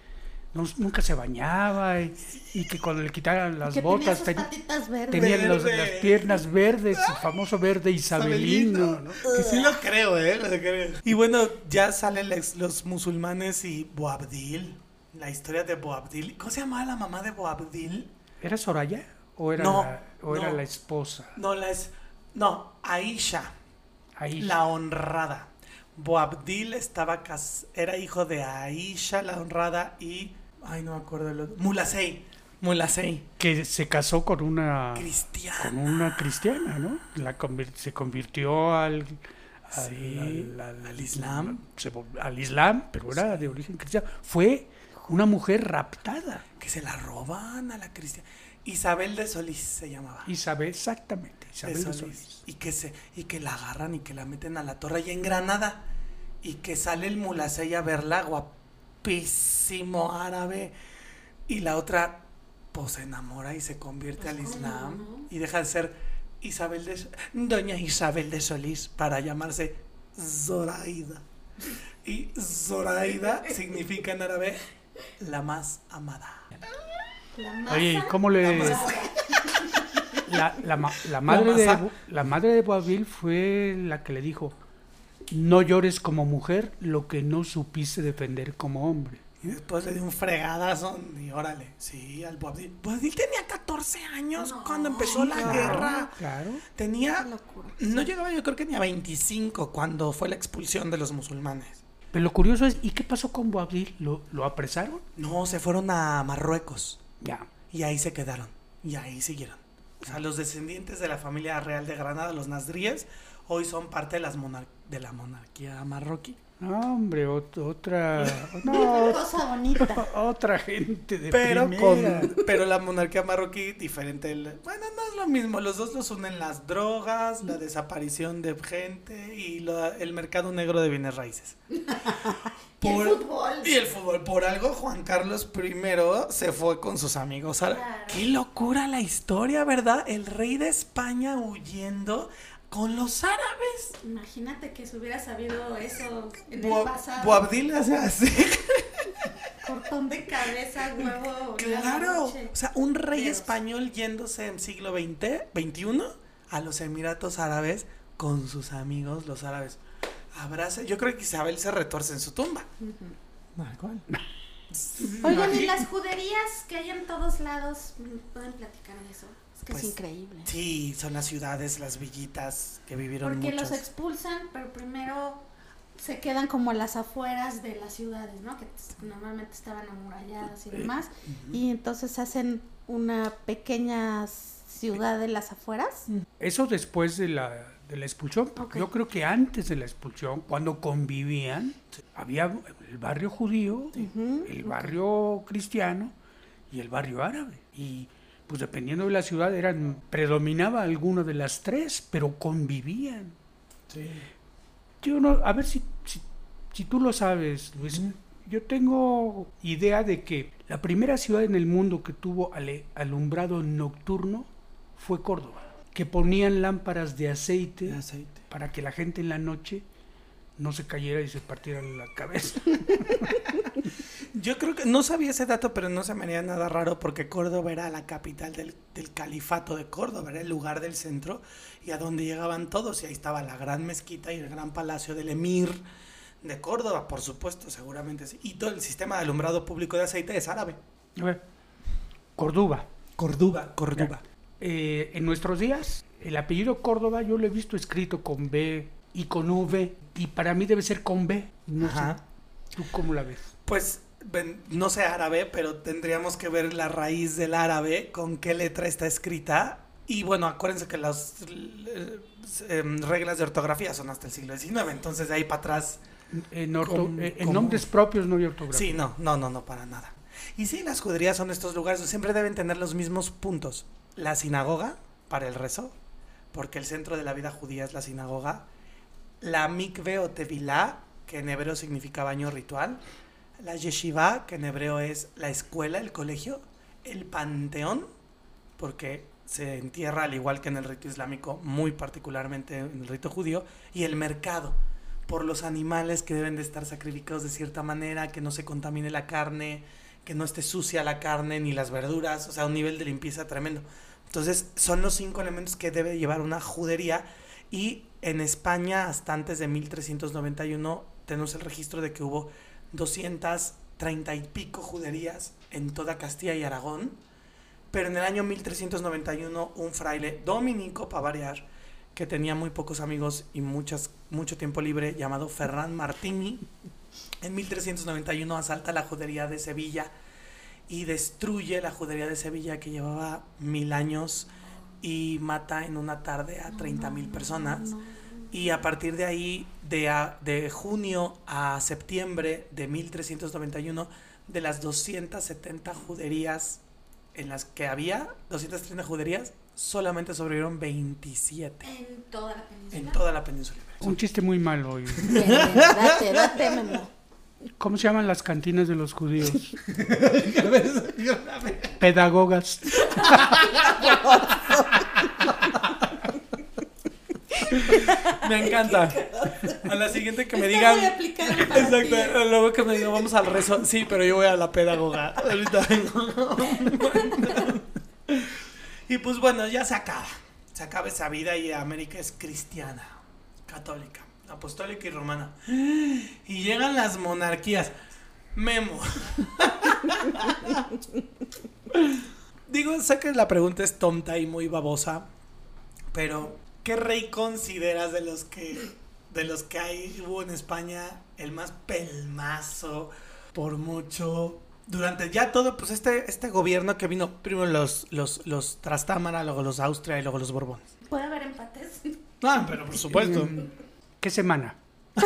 no- nunca se bañaba y, y que cuando le quitaran las que botas tenía sus ten- patitas verdes. tenía los- Verde. las piernas verdes, el famoso verde isabelino. ¿no? Que sí lo creo, ¿eh? Lo creo. Y bueno, ya salen los musulmanes y Boabdil. La historia de Boabdil. ¿Cómo se llamaba la mamá de Boabdil? ¿Era Soraya o era, No, la, o era no. la esposa? No, la es. No, Aisha, La honrada. Boabdil estaba cas- era hijo de Aisha, la honrada, y. Ay, no me acuerdo el otro. Mulasey. Mulasey. Que se casó con una Cristiana. con una cristiana, ¿no? La convir- se convirtió al al, Sí, al Islam. se al Islam, pero era de origen cristiano. Fue una mujer raptada. Que se la roban a la cristiana. Isabel de Solís se llamaba. Isabel, exactamente. De Isabel de Solís. Solís. Y que se y que la agarran y que la meten a la torre y en Granada. Y que sale el mulasey a verla, guapísimo árabe. Y la otra, pues se enamora y se convierte al Islam. Y deja de ser Isabel de Doña Isabel de Solís para llamarse Zoraida. Y Zoraida [laughs] significa en árabe la más amada. La masa Oye, ¿y cómo le. La, la ma- la madre de la madre de Boabdil fue la que le dijo no llores como mujer lo que no supiste defender como hombre. Y después le dio un fregadazo y órale, sí, al Boabdil. Boabdil tenía 14 años cuando empezó la guerra. Claro. Tenía, no llegaba yo creo que ni a 25 cuando fue la expulsión de los musulmanes. Pero lo curioso es, ¿y qué pasó con Boabdil? ¿Lo, lo apresaron? No, se fueron a Marruecos Ya. y ahí se quedaron y ahí siguieron. Los descendientes de la familia real de Granada, los Nasríes, hoy son parte de, las monar- de la monarquía marroquí. No, hombre, ot- otra [laughs] no, cosa bonita. [laughs] otra gente de Pero, primera. con, pero la monarquía marroquí, diferente. el- bueno, no es lo mismo. Los dos los unen las drogas, la desaparición de gente y lo- el mercado negro de bienes raíces. [laughs] Y el fútbol. Y el fútbol. Por algo, Juan Carlos I se fue con sus amigos. Claro. Qué locura la historia, ¿verdad? El rey de España huyendo con los árabes. Imagínate que se hubiera sabido eso en Boab- el pasado. Boabdil hace así. Cortón de cabeza, huevo. Claro, o sea, un rey Dios. español yéndose en siglo XX, XXI a los Emiratos Árabes con sus amigos los árabes. Abraza, yo creo que Isabel se retorce en su tumba. Oigan, y las juderías que hay en todos lados, ¿pueden platicar de eso? Es que Pues, es increíble. Sí, son las ciudades, las villitas que vivieron Porque muchos. los expulsan, pero primero se quedan como a las afueras de las ciudades, ¿no? Que normalmente estaban amuralladas y demás. Y entonces hacen una pequeña ciudad de las afueras. Eso después de la, de la expulsión. Ok. Yo creo que antes de la expulsión, cuando convivían, había el barrio judío, el barrio cristiano y el barrio árabe. Y pues dependiendo de la ciudad, eran predominaba alguna de las tres, pero convivían. Yo no, a ver si, si, si tú lo sabes, Luis. Yo tengo idea de que la primera ciudad en el mundo que tuvo ale- alumbrado nocturno fue Córdoba, que ponían lámparas de aceite, De aceite. para que la gente en la noche no se cayera y se partiera la cabeza. [laughs] Yo creo que no sabía ese dato, pero no se me haría nada raro porque Córdoba era la capital del, del califato de Córdoba, era el lugar del centro y a donde llegaban todos. Y ahí estaba la gran mezquita y el gran palacio del emir de Córdoba, por supuesto, seguramente sí. Y todo el sistema de alumbrado público de aceite es árabe. Córdoba. Córdoba, Córdoba. eh, en nuestros días, el apellido Córdoba yo lo he visto escrito con B y con V, y para mí debe ser con B. No Ajá. sé. ¿Tú cómo la ves? Pues no sé árabe, pero tendríamos que ver la raíz del árabe, con qué letra está escrita. Y bueno, acuérdense que las eh, em, reglas de ortografía son hasta el siglo XIX, entonces de ahí para atrás En, orto- ¿Cómo- eh, en nombres propios no hay ortografía. Sí, no, no, no, no, para nada. Y sí, las juderías son estos lugares, siempre deben tener los mismos puntos. La sinagoga, para el rezo, porque el centro de la vida judía es la sinagoga. La mikve o tevilá, que en hebreo significa baño ritual. La yeshiva, que en hebreo es la escuela, el colegio. El panteón, porque se entierra al igual que en el rito islámico, muy particularmente en el rito judío. Y el mercado, por los animales que deben de estar sacrificados de cierta manera, que no se contamine la carne, que no esté sucia la carne ni las verduras, o sea, un nivel de limpieza tremendo. Entonces, son los cinco elementos que debe llevar una judería y en España, hasta antes de 1391, tenemos el registro de que hubo 230 y pico juderías en toda Castilla y Aragón, pero en el año 1391 un fraile dominico, para variar, que tenía muy pocos amigos y muchas, mucho tiempo libre, llamado Ferran Martini, en 1391 asalta la judería de Sevilla y destruye la judería de Sevilla que llevaba mil años y mata en una tarde a 30 mil personas. Y a partir de ahí, de, a- de junio a septiembre de 1391, de las 270 juderías en las que había, 230 juderías, solamente sobrevivieron 27 En toda la península. en toda la península. Un chiste muy malo. bien, [laughs] date, date, Memo. ¿Cómo se llaman las cantinas de los judíos? [laughs] Pedagogas. [laughs] Me encanta. A la siguiente que me digan. Exacto, luego que me digan vamos al rezo. Sí, pero yo voy a la pedagoga. Ahorita vengo. Y pues bueno, ya se acaba. Se acaba esa vida y América es cristiana, católica, apostólica y romana. Y llegan las monarquías. Memo. Digo, sé que la pregunta es tonta y muy babosa, pero ¿qué rey consideras de los que de los que hay hubo en España el más pelmazo por mucho durante ya todo pues este este gobierno que vino primero los los los Trastámara, luego los Austria y luego los Borbones. ¿Puede haber empates? Ah, pero por supuesto. [laughs] ¿Qué semana? [laughs]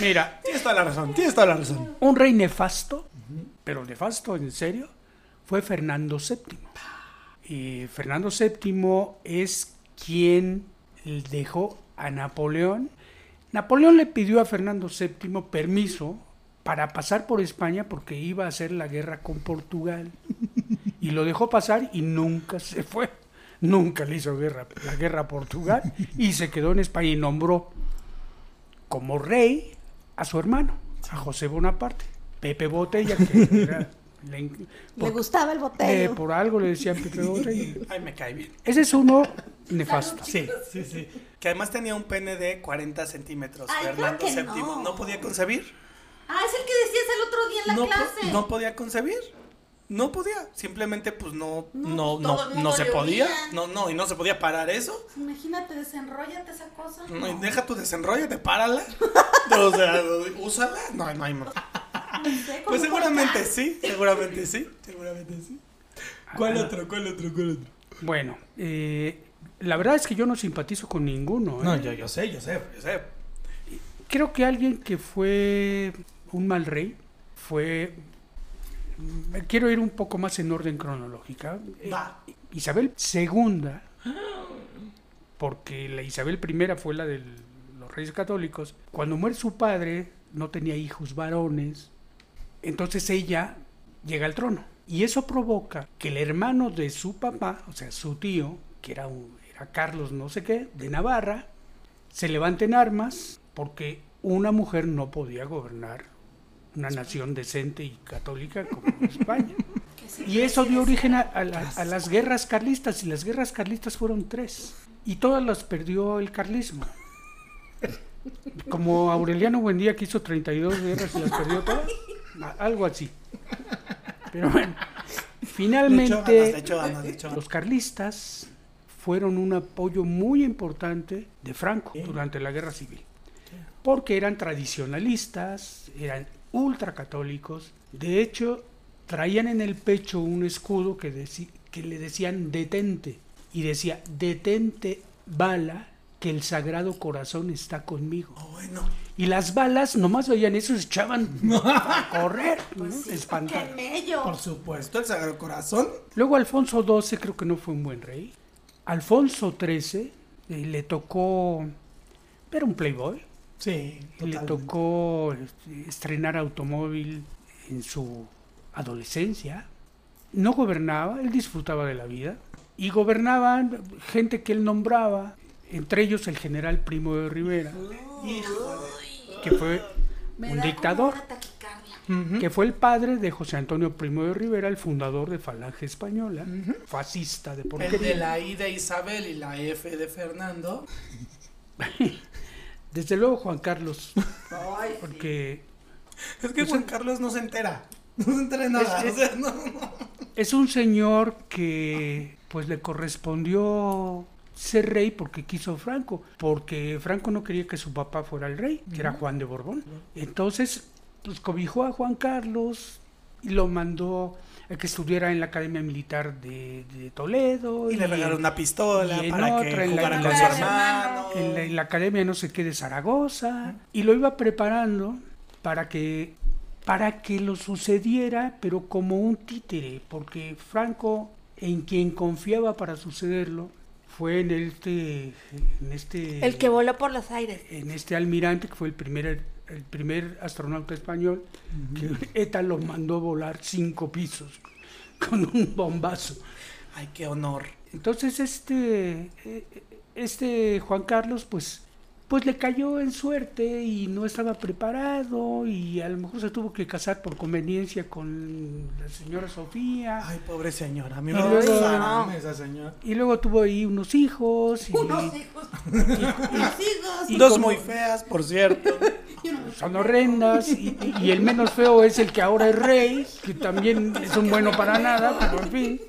Mira, Tienes toda la razón, tienes toda la razón. un rey nefasto, pero nefasto en serio, fue Fernando VII. Fernando VII es quien dejó a Napoleón. Napoleón le pidió a Fernando VII permiso para pasar por España porque iba a hacer la guerra con Portugal. Y lo dejó pasar y nunca se fue. Nunca le hizo guerra, la guerra a Portugal y se quedó en España y nombró como rey a su hermano, a José Bonaparte. Pepe Botella, que era- le en- Le por, gustaba el eh, botello. por algo le decían Pepe. [laughs] Ay, me cae bien. Ese es uno nefasto. Sí, sí, sí. Que además tenía un pene de 40 centímetros. Ay, Fernando VII no. no podía concebir. Ah, es el que decías el otro día en la no, po- clase. no podía concebir. No podía. Simplemente, pues no, No, no, pues, no, no, se podía. No, no, y no se podía parar eso. Imagínate, desenróllate esa cosa. No, y No. deja tu desenrollate, párala. [laughs] o sea, úsala. No, no hay más. Sé, Pues seguramente sí, seguramente sí, seguramente sí. ¿Cuál otro? ¿Cuál otro? ¿Cuál otro? Bueno, eh, la verdad es que yo no simpatizo con ninguno. ¿eh? No, yo, yo sé, yo sé, yo sé. Creo que alguien que fue un mal rey fue... Quiero ir un poco más en orden cronológica. Eh, Va. Isabel II, porque la Isabel I fue la de los reyes católicos, cuando muere su padre no tenía hijos varones, entonces ella llega al trono. Y eso provoca que el hermano de su papá, o sea, su tío, que era, un- era Carlos no sé qué, de Navarra, se levante en armas porque una mujer no podía gobernar una nación decente y católica como [laughs] España. [laughs] Y eso dio origen a, a la- a las guerras carlistas, y las guerras carlistas fueron tres. Y todas las perdió el carlismo. [laughs] Como Aureliano Buendía que hizo 32 guerras y las perdió todas. Algo así. Pero bueno, [laughs] finalmente ganas, le ganas, le los carlistas fueron un apoyo muy importante de Franco durante la guerra civil. Porque eran tradicionalistas, eran ultracatólicos. De hecho, traían en el pecho un escudo que, que le decían detente. Y decía, detente bala, que el sagrado corazón está conmigo. Oh, bueno. Y las balas, nomás veían eso, se echaban a [laughs] correr, ¿no? Pues ¡Qué espantados. mello! Por supuesto, el Sagrado Corazón. Luego Alfonso XII creo que no fue un buen rey. Alfonso XIII eh, le tocó, era un playboy, Sí, le tocó este, estrenar automóvil en su adolescencia. No gobernaba, él disfrutaba de la vida. Y gobernaban gente que él nombraba, entre ellos el general Primo de Rivera, que fue un dictador, que fue el padre de José Antonio Primo de Rivera, el fundador de Falange Española, fascista de El de porquería. la I de Isabel y la F de Fernando. [laughs] Desde luego Juan Carlos, porque Es que Juan Carlos no se entera. No se entera de nada. Es- o sea, no, no. es un señor que pues le correspondió ser rey porque quiso Franco, porque Franco no quería que su papá fuera el rey, que era Juan de Borbón. Entonces, pues cobijó a Juan Carlos y lo mandó a que estudiara en la Academia Militar de, de Toledo. Y le regaló una pistola y en para otra, que en la- jugara en con la- su hermano. en la, en la academia no sé qué de Zaragoza y lo iba preparando para que para que lo sucediera pero como un títere porque Franco en quien confiaba para sucederlo fue en este en este El que voló por los aires. en este almirante que fue el primer el primer astronauta español que ETA lo mandó volar cinco pisos [laughs] con un bombazo Ay, qué honor. entonces este eh, este Juan Carlos pues pues le cayó en suerte y no estaba preparado y a lo mejor se tuvo que casar por conveniencia con la señora Sofía Ay, pobre señora. A mí Y me luego- gusta esa señora. y luego tuvo ahí unos hijos y Unos hijos. Y Dos como- muy feas, por cierto. Son horrendas y, y el menos feo es el que ahora es rey que también es un bueno para nada pero en fin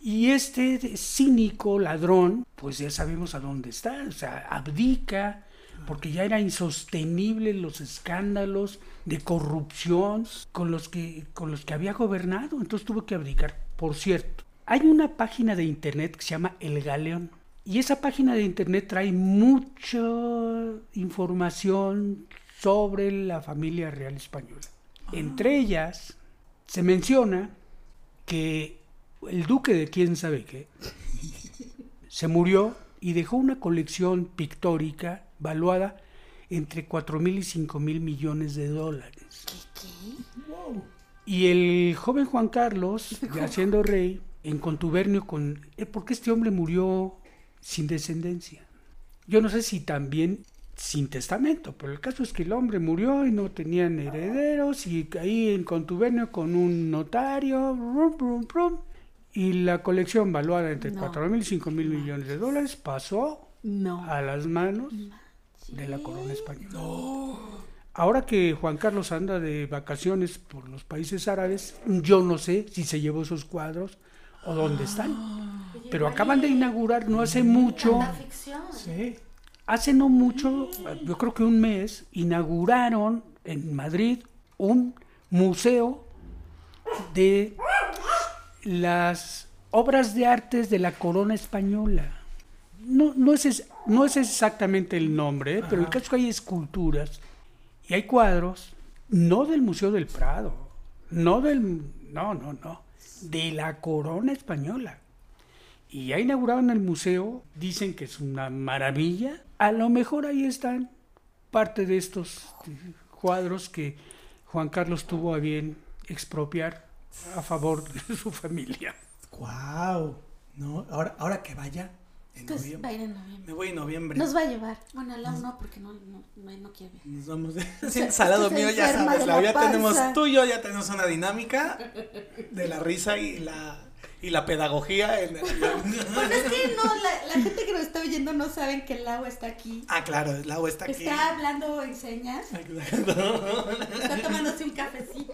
y este cínico ladrón, pues ya sabemos a dónde está, o sea, abdica, porque ya era insostenible los escándalos de corrupción con los que, con los que había gobernado, entonces tuvo que abdicar. Por cierto, hay una página de internet que se llama El Galeón, y esa página de internet trae mucha información sobre la familia real española. Entre ellas se menciona que el duque de quién sabe qué se murió y dejó una colección pictórica valuada entre 4 mil y 5 mil millones de dólares. Y el joven Juan Carlos, [laughs] ya siendo rey, en contubernio con... eh, porque este hombre murió sin descendencia. Yo no sé si también sin testamento, pero el caso es que el hombre murió y no tenían herederos y ahí en contubernio con un notario, brum, brum, brum, y la colección valuada entre No. 4 mil y 5 mil millones de dólares pasó No. a las manos de la corona española. Ahora que Juan Carlos anda de vacaciones por los países árabes, yo no sé si se llevó esos cuadros o dónde están. Pero acaban de inaugurar no hace mucho. Sí. hace no mucho, yo creo que un mes, inauguraron en Madrid un museo de las obras de artes de la corona española. No, no, es, no es exactamente el nombre, ¿eh? pero el caso es que hay esculturas y hay cuadros, no del Museo del Prado, no del... No, no, no, de la corona española. Y ya inauguraron el museo, dicen que es una maravilla. A lo mejor ahí están parte de estos cuadros que Juan Carlos tuvo a bien expropiar a favor de su familia. Wow. No, ahora, ahora que vaya en Pues va a noviembre. ir en noviembre. Me voy en noviembre. Nos va a llevar. Bueno, al lado no, porque no, no, no, no quiere. Nos vamos es [laughs] que mío, ya sabes, la, la ya panza. tenemos tú y yo ya tenemos una dinámica de la risa y la y la pedagogía. en- [laughs] Pues es que no, la, la gente que nos está oyendo no saben que el agua está aquí. ah, claro, el agua está aquí. Está hablando en señas. Exacto. Está tomándose un cafecito.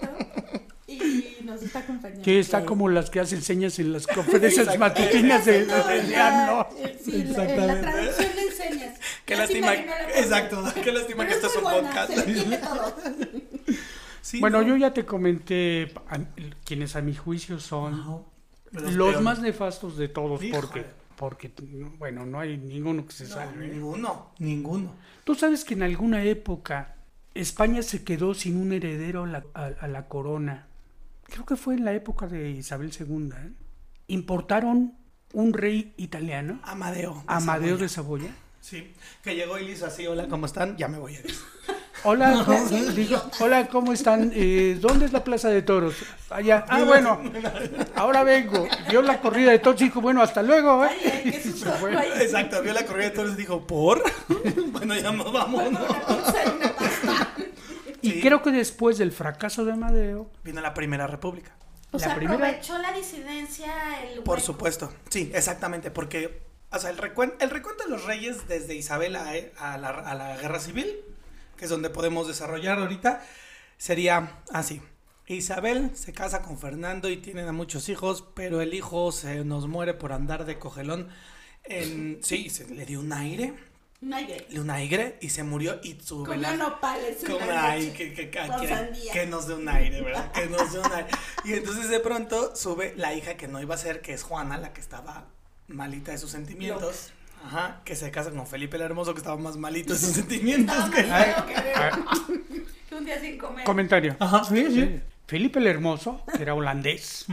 Y nos está acompañando. Que está como las que hacen señas en las [laughs] conferencias matutinas de, No, de- de- la- no. sí, la- Exactamente. La, traducción de enseñas. Qué Lástima Exacto. Qué lástima que esto es un buena, podcast. Se le entiende todo. [laughs] Sí, Bueno, no. yo ya te comenté a- quienes a mi juicio son No, los, peores. más nefastos de todos Híjole. porque, porque, bueno, no hay ninguno que se No, salve. ¿eh? ninguno, ninguno. Tú sabes que en alguna época España se quedó sin un heredero a la, a- a la corona. Creo que fue en la época de Isabel II. ¿eh? Importaron un rey italiano, Amadeo. de Amadeo de Saboya. Sí, que llegó y le hizo así, hola, ¿cómo están? Ya me voy a ir. [laughs] Hola, [laughs] ¿cómo, digo, hola, ¿cómo están? Eh, ¿Dónde es la Plaza de Toros? Allá. Ah, bueno, [laughs] ahora vengo. Vio la corrida de toros y dijo, bueno, hasta luego. ¿eh? Ay, ay, susto. Exacto, vio la corrida de toros y dijo, ¿por? bueno, ya nos vamos, ¿no? una pizza y una pasta. Y creo que después del fracaso de Amadeo, Vino la Primera República. O La sea, primera- aprovechó la disidencia el Por supuesto, sí, exactamente, porque, o sea, el, recuen- el recuento de los reyes desde Isabel a, a la, a la Guerra Civil, que es donde podemos desarrollar ahorita, sería así. Isabel se casa con Fernando y tienen a muchos hijos, pero el hijo se nos muere por andar de cogelón. En, sí, se le dio un aire, Un aire. le dio un aire y se murió y su Con vela- nopales. como, la ay, noche. que, que, que- Con que- sandía. que nos dé un aire, ¿verdad? Que nos dé un aire. Y entonces de pronto sube la hija que no iba a ser, que es Juana, la que estaba malita de sus sentimientos. Ajá, que se casa con Felipe el Hermoso, que estaba más malito de [laughs] sus sentimientos. Que- que [laughs] un día sin comer. comentario. Ajá, sí, sí. Felipe el Hermoso, que era holandés,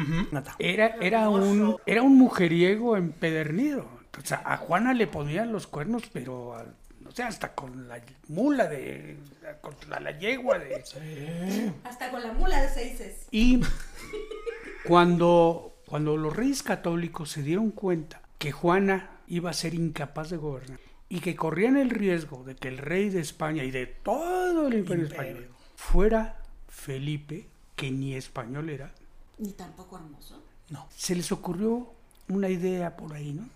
era, era, un, era un mujeriego empedernido. O sea, a Juana le ponían los cuernos, pero, a- no sé, hasta con la mula de... con la, la yegua de... Hasta con la mula de seises. Y cuando, cuando los reyes católicos se dieron cuenta que Juana iba a ser incapaz de gobernar y que corrían el riesgo de que el rey de España y de todo el imperio Imperio. español fuera Felipe, que ni español era, Ni tampoco hermoso. No. se les ocurrió una idea por ahí, ¿no?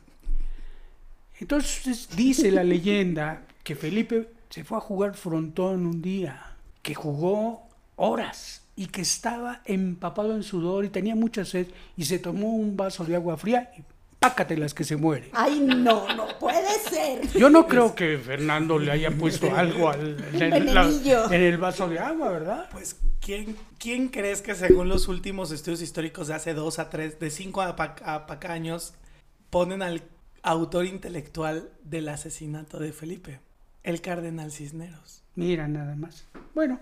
Entonces dice la leyenda que Felipe se fue a jugar frontón un día, que jugó horas y que estaba empapado en sudor y tenía mucha sed y se tomó un vaso de agua fría y pácatelas que se muere. Ay, no, no puede ser. Yo no creo que Fernando le haya puesto algo al- en, el, la- venenillo. en el vaso de agua, ¿verdad? Pues, ¿quién, ¿quién crees que según los últimos estudios históricos de hace dos a tres, de cinco a pa, a pa- acá años, ponen al autor intelectual del asesinato de Felipe? El cardenal Cisneros. Mira, nada más. Bueno,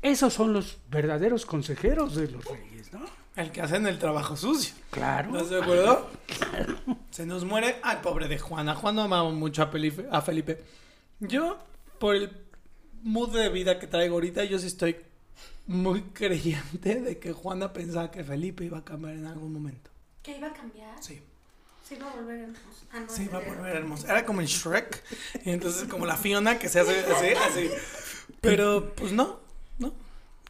esos son los verdaderos consejeros de los reyes, ¿no? El que hacen el trabajo sucio. Claro. ¿Estás de acuerdo? Se nos muere. Ay, pobre de Juana. Juana amaba mucho a Felipe, a Felipe. Yo, por el mood de vida que traigo ahorita, yo sí estoy muy creyente de que Juana pensaba que Felipe iba a cambiar en algún momento. ¿Que iba a cambiar? Sí. Se iba a volver hermoso. Ah, no, Se iba a era- volver hermoso. Era como en Shrek. Y entonces, como la Fiona que se hace así, así. Pero, pues no, no.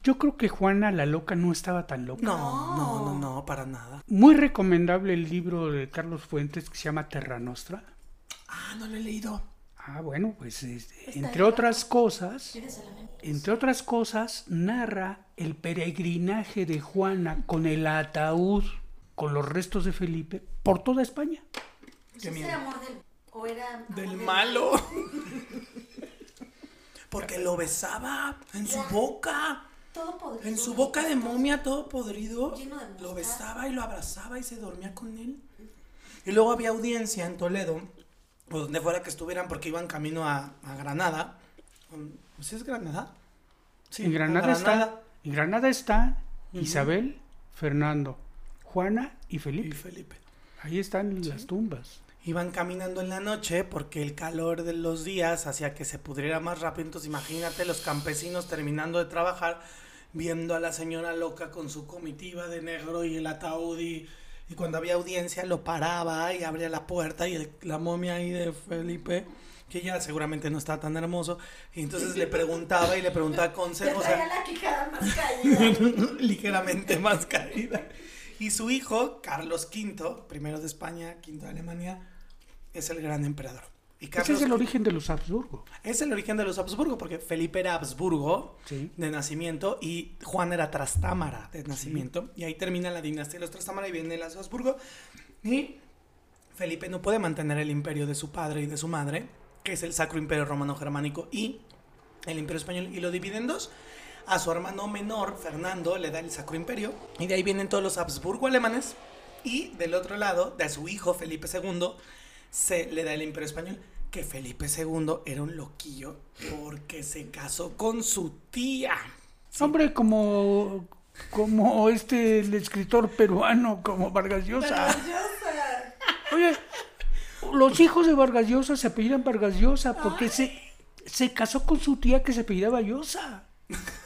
Yo creo que Juana la loca no estaba tan loca. No, no, no, no, para nada. Muy recomendable el libro de Carlos Fuentes que se llama Terra Nostra. Ah, no lo he leído. Ah, bueno, pues este, entre bien. otras cosas, entre otras cosas, narra el peregrinaje de Juana con el ataúd, con los restos de Felipe, por toda España. Qué ¿Ese era amor del... o era... amor Del malo. [laughs] Porque lo besaba en su boca. Todo podrido. En su boca de momia, todo podrido. Lleno de. Lo besaba y lo abrazaba y se dormía con él. Y luego había audiencia en Toledo, o donde fuera que estuvieran, porque iban camino a, a Granada. ¿Sí es Granada? Sí, en Granada, está, en Granada está Isabel, Fernando, Juana y Y Felipe. Felipe. Ahí están las tumbas. Iban caminando en la noche porque el calor de los días hacía que se pudriera más rápido. Entonces imagínate los campesinos terminando de trabajar, viendo a la señora loca con su comitiva de negro y el ataúd y, y cuando había audiencia lo paraba y abría la puerta y el- la momia ahí de Felipe, que ya seguramente no estaba tan hermoso, y entonces le preguntaba y le preguntaba [laughs] consejos. o sea, la más [laughs] caída. ligeramente más caída. Y su hijo, Carlos V, primero de España, quinto de Alemania, es el gran emperador. Y Ese es el origen de los Habsburgo. es el origen de los Habsburgo, porque Felipe era Habsburgo Sí. de nacimiento y Juan era Trastámara de nacimiento. Y ahí termina la dinastía de los Trastámara y viene los Habsburgo. Y Felipe no puede mantener el imperio de su padre y de su madre, que es el Sacro Imperio Romano Germánico y el Imperio Español, y lo divide en dos. A su hermano menor, Fernando, le da el Sacro Imperio, y de ahí vienen todos los Habsburgo alemanes. Y del otro lado, de su hijo, Felipe II, se le da el Imperio Español. Que Felipe II era un loquillo porque se casó con su tía. Hombre, como, como este, el escritor peruano, como Vargas Llosa. [laughs] Oye, los hijos de Vargas Llosa se apellidan Vargas Llosa porque se, se casó con su tía que se apellidaba Llosa. [laughs]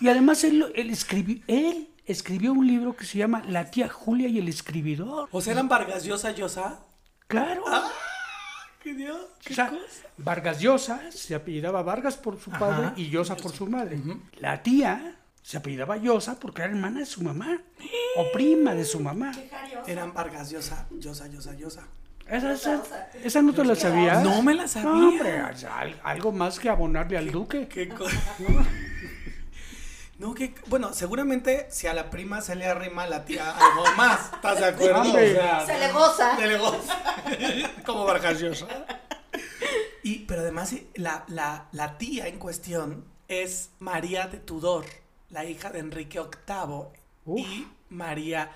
Y además él, él, escribió, él escribió un libro que se llama La tía Julia y el escribidor. O sea, eran Vargas Llosa Llosa. Claro. ¿Qué Dios? O sea, Vargas Llosa se apellidaba Vargas por su padre Ajá. y Llosa por su madre. La tía se apellidaba Llosa porque era hermana de su mamá o prima de su mamá. Eran Vargas Llosa, Llosa, Llosa, Llosa. ¿Esa, esa, esa no te la sabías? No me la sabía. No, hombre, al- algo más que abonarle al duque. ¿Qué [laughs] co- No, que bueno, seguramente si a la prima se le arrima a la tía algo más, ¿estás de acuerdo? Hombre. O sea, Se le goza. se le goza. [laughs] Como Vargas. Y, pero además, la, la, la tía en cuestión es María de Tudor, la hija de Enrique VIII Uf. y María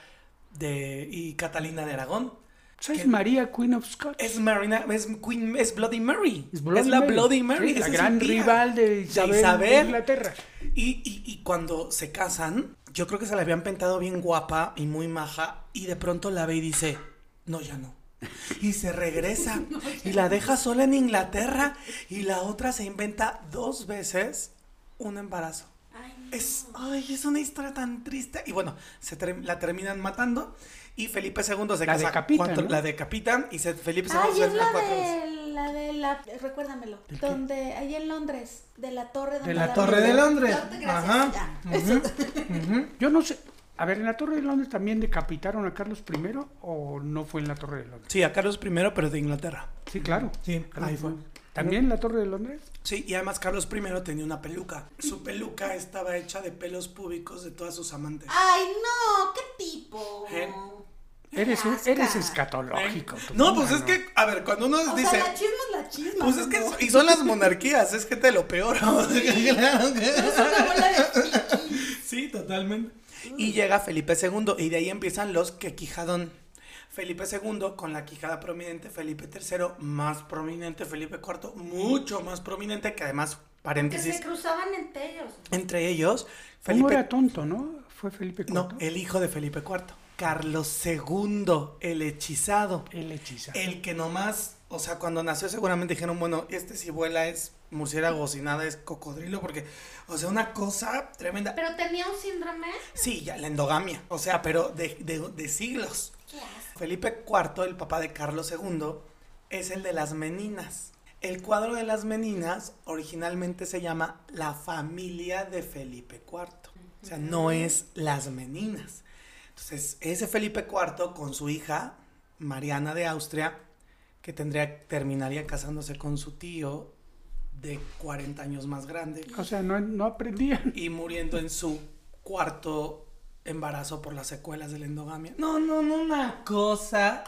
de y Catalina de Aragón. ¿Sabes ¿Qué? María Queen of Scots? Es Marina, es Queen, es Bloody Mary. Es Es, Bloody la Mary. Bloody Mary. Sí, la es gran rival de Isabel, de Isabel. Inglaterra. Y, y, y cuando se casan, yo creo que se la habían pintado bien guapa y muy maja. Y de pronto la ve y dice, no, ya no. Y se regresa [laughs] y la deja sola en Inglaterra. Y la otra se inventa dos veces un embarazo. Es, ay, es una historia tan triste. Y bueno, se ter- la terminan matando. Y Felipe II se La casa. decapitan, cuatro- ¿no? La decapitan y se, Felipe II Ay, se la cuatro veces. de la de la recuérdamelo, donde ahí en Londres, de la torre donde De la la- Torre de Londres. Gracias, Ajá. ya. Ujú, ujú. Yo no sé. A ver, ¿en la Torre de Londres también decapitaron a Carlos I o no fue en la Torre de Londres? Sí, a Carlos I, pero de Inglaterra. Sí, claro. Sí, ahí fue. ¿También en la Torre de Londres? Sí, y además Carlos I tenía una peluca. Su peluca estaba hecha de pelos púbicos de todas sus amantes. Ay, no, qué tipo. ¿Eh? Eres, Asca. eres escatológico. No, pues es que, a ver, cuando uno O dice... sea, la chisma es la chisma. Pues es que, ¿no? y son las monarquías, es que te lo peor. [laughs] Claro que- Es una bola de frikis. Sí, totalmente. Y llega Felipe II y de ahí empiezan los que quijadón. Felipe II con la quijada prominente, Felipe III más prominente, Felipe IV mucho más prominente, que además, Que paréntesis, se cruzaban entre ellos. entre ellos, Uno Felipe... era tonto, ¿no? Fue Felipe IV. No, el hijo de Felipe IV, Carlos II, el hechizado. El hechiza. El que nomás, o sea, cuando nació seguramente dijeron, bueno, este si vuela es murciélago, si nada es cocodrilo, porque, o sea, una cosa tremenda. Pero tenía un síndrome. Sí, ya, la endogamia, o sea, pero de, de- de siglos. Felipe IV, el papá de Carlos II, es el de las meninas. El cuadro de las meninas originalmente se llama La familia de Felipe IV. O sea, no es las meninas. Entonces, ese Felipe IV con su hija, Mariana de Austria, que tendría, terminaría casándose con su tío de 40 años más grande O sea, no, no aprendían. y muriendo en su cuarto embarazo por las secuelas de la endogamia. No, no, no, una cosa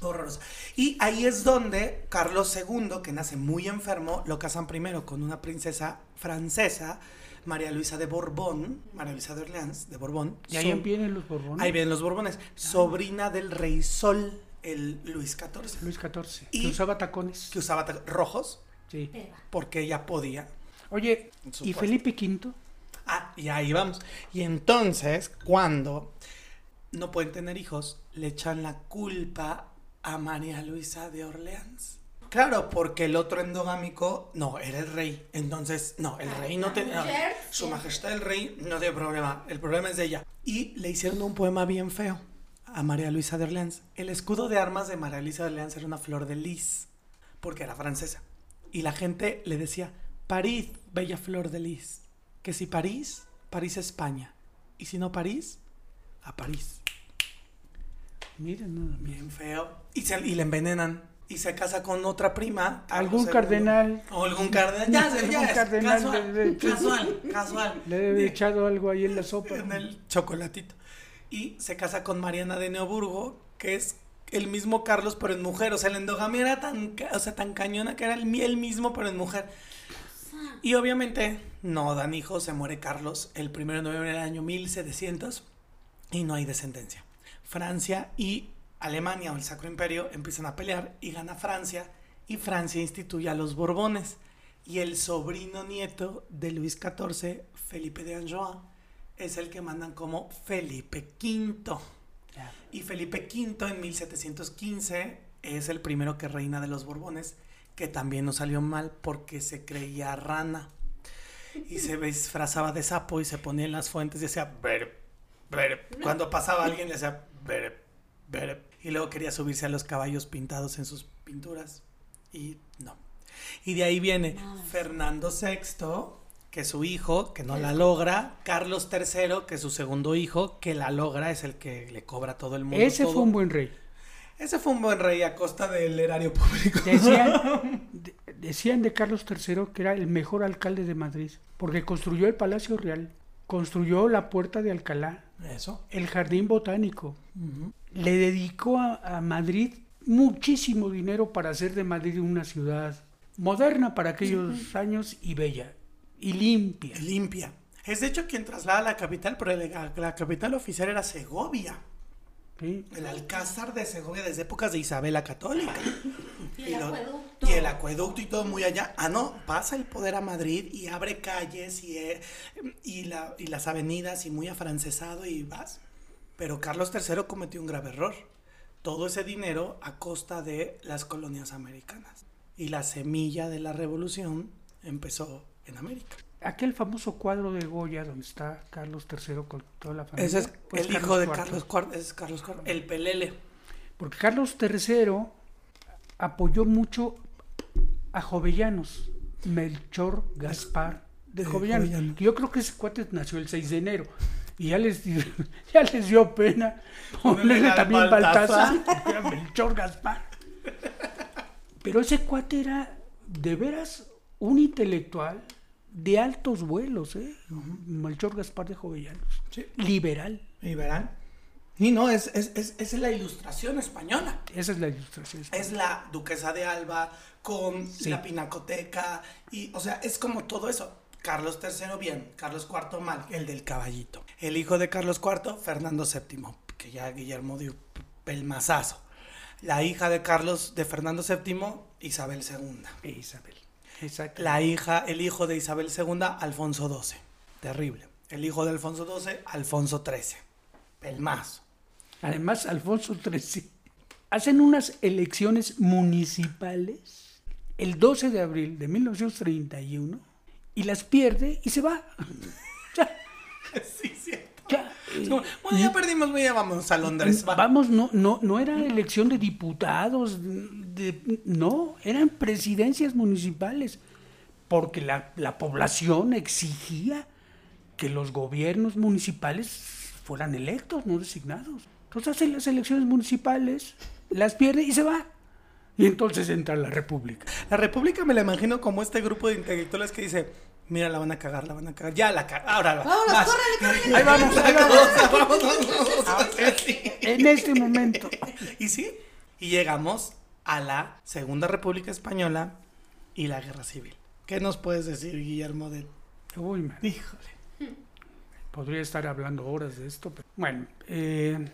horrorosa. Y ahí es donde Carlos II, que nace muy enfermo, lo casan primero con una princesa francesa, María Luisa de Borbón, María Luisa de Orleans, de Borbón. Y ahí vienen los Borbones. ahí vienen los Borbones, sobrina del rey Sol, el Luis XIV, Luis XIV. Y- Que usaba tacones. que usaba ta- rojos Sí. Porque ella podía. Oye, ¿y. Felipe V? Ah, y ahí vamos. Y entonces, cuando no pueden tener hijos, le echan la culpa a María Luisa de Orleans. Claro, porque el otro endogámico, no, era el rey. Entonces, no, el rey no tenía... Su majestad el rey no tiene problema. El problema es de ella. Y le hicieron un poema bien feo a María Luisa de Orleans. El escudo de armas de María Luisa de Orleans era una flor de lis, porque era francesa. Y la gente le decía, París, bella flor de lis. Que si París, París España. Y si no París, a París. Más. Bien feo. Y, se- y le envenenan. Y se casa con otra prima. Algún cardenal. O algún cardenal. Ya, sé, ya Algún es cardenal casual, de- de- casual, casual. Le he echado algo ahí en la sopa. En el chocolatito. Y se casa con Mariana de Neoburgo, que es el mismo Carlos, pero en mujer. O sea, la endogamia era tan, o sea, tan cañona que era el, el mismo, pero en mujer. Y obviamente no dan hijos, se muere Carlos el 1 de noviembre del año 1700 y no hay descendencia. Francia y Alemania o el Sacro Imperio empiezan a pelear y gana Francia y Francia instituye a los Borbones y el sobrino nieto de Luis XIV, Felipe de Anjou, es el que mandan como Felipe V. Y Felipe V en 1715 es el primero que reina de los Borbones, que también no salió mal porque se creía rana. Y se [laughs] disfrazaba de sapo y se ponía en las fuentes y decía ver, ver. Cuando pasaba alguien le decía ver, ver. Y luego quería subirse a los caballos pintados en sus pinturas. Y no. Y de ahí viene Fernando VI, que es su hijo, que no la logra. Carlos III, que es su segundo hijo, que la logra, es el que le cobra todo el mundo. Ese todo. fue un buen rey. Ese fue un buen rey a costa del erario público. Decían, [laughs] de- decían de Carlos III que era el mejor alcalde de Madrid, porque construyó el Palacio Real, construyó la Puerta de Alcalá, Eso. el Jardín Botánico. Le dedicó a, a Madrid muchísimo dinero para hacer de Madrid una ciudad moderna para aquellos años y bella y limpia. Limpia. Es de hecho quien traslada la capital, pero la, la capital oficial era Segovia. ¿sí? El Alcázar de Segovia desde épocas de Isabel la Católica. Y el lo- acueducto. y el acueducto y todo muy allá. Ah, no, pasa el poder a Madrid y abre calles y, eh, y, la- y las avenidas y muy afrancesado y vas. Pero Carlos III cometió un grave error. Todo ese dinero a costa de las colonias americanas. Y la semilla de la revolución empezó en América. Aquel famoso cuadro de Goya donde está Carlos III con toda la familia. Ese es pues el hijo de IV. Carlos IV, ese es Carlos IV, el Pelele. Porque Carlos III apoyó mucho a Jovellanos, Melchor Gaspar de Jovellanos. Jovellanos. Yo creo que ese cuate nació el 6 de enero. Y ya les, [laughs] ya les dio pena Ponerle también Baltasar. [laughs] Melchor Gaspar. Pero ese cuate era de veras un intelectual de altos vuelos, ¿eh? Melchor Gaspar de Jovellanos. Sí. Liberal. Y no, es, es, es, es la ilustración española. Esa es la ilustración. Es la duquesa de Alba con Sí. la pinacoteca. Y, o sea, es como todo eso. Carlos III, bien. Carlos IV, mal. El del caballito. El hijo de Carlos IV, Fernando VII. Que ya Guillermo dio pelmazazo. La hija de Carlos, de Fernando VII, Isabel II. Isabel. Exacto. La hija, el hijo de Isabel II, Alfonso XII. Terrible. El hijo de Alfonso XII, Alfonso XIII. Pelmazo. Además, Alfonso XIII. Hacen unas elecciones municipales el 12 de abril de 1931 y las pierde y se va. [laughs] ya, Sí, cierto. ya. Eh, bueno, ya perdimos, ya vamos a Londres. va. Vamos, no, no, no era elección de diputados, de, no, eran presidencias municipales, porque la, la población exigía que los gobiernos municipales fueran electos, no designados. Entonces hacen las elecciones municipales, las pierde y se va. Y entonces entra la República. La República me la imagino como este grupo de intelectuales que dice, mira, la van a cagar, la van a cagar. Ya la cagar, ahora la Vámonos, vas. córrele, córrele. Ahí vamos, ahí vamos. Vamos, vamos, vamos. Sí. En este momento. [laughs] Y sí, y llegamos a la Segunda República Española y la Guerra Civil. ¿Qué nos puedes decir, Guillermo? De... Uy, man. Híjole. Podría estar hablando horas de esto, pero bueno, eh,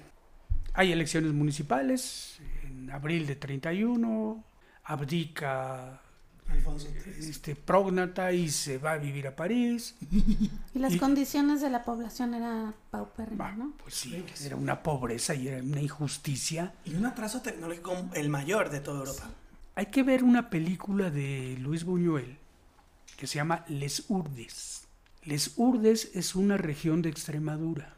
hay elecciones municipales en abril de 31, abdica Alfonso XIII. este prógnata y se va a vivir a París. [laughs] Y las Y- condiciones de la población era Bah, paupérrima, ¿no? Pues sí, era una pobreza y era una injusticia. Y un atraso tecnológico el mayor de toda Europa. Hay que ver una película de Luis Buñuel que se llama Les Urdes. Les Urdes es una región de Extremadura.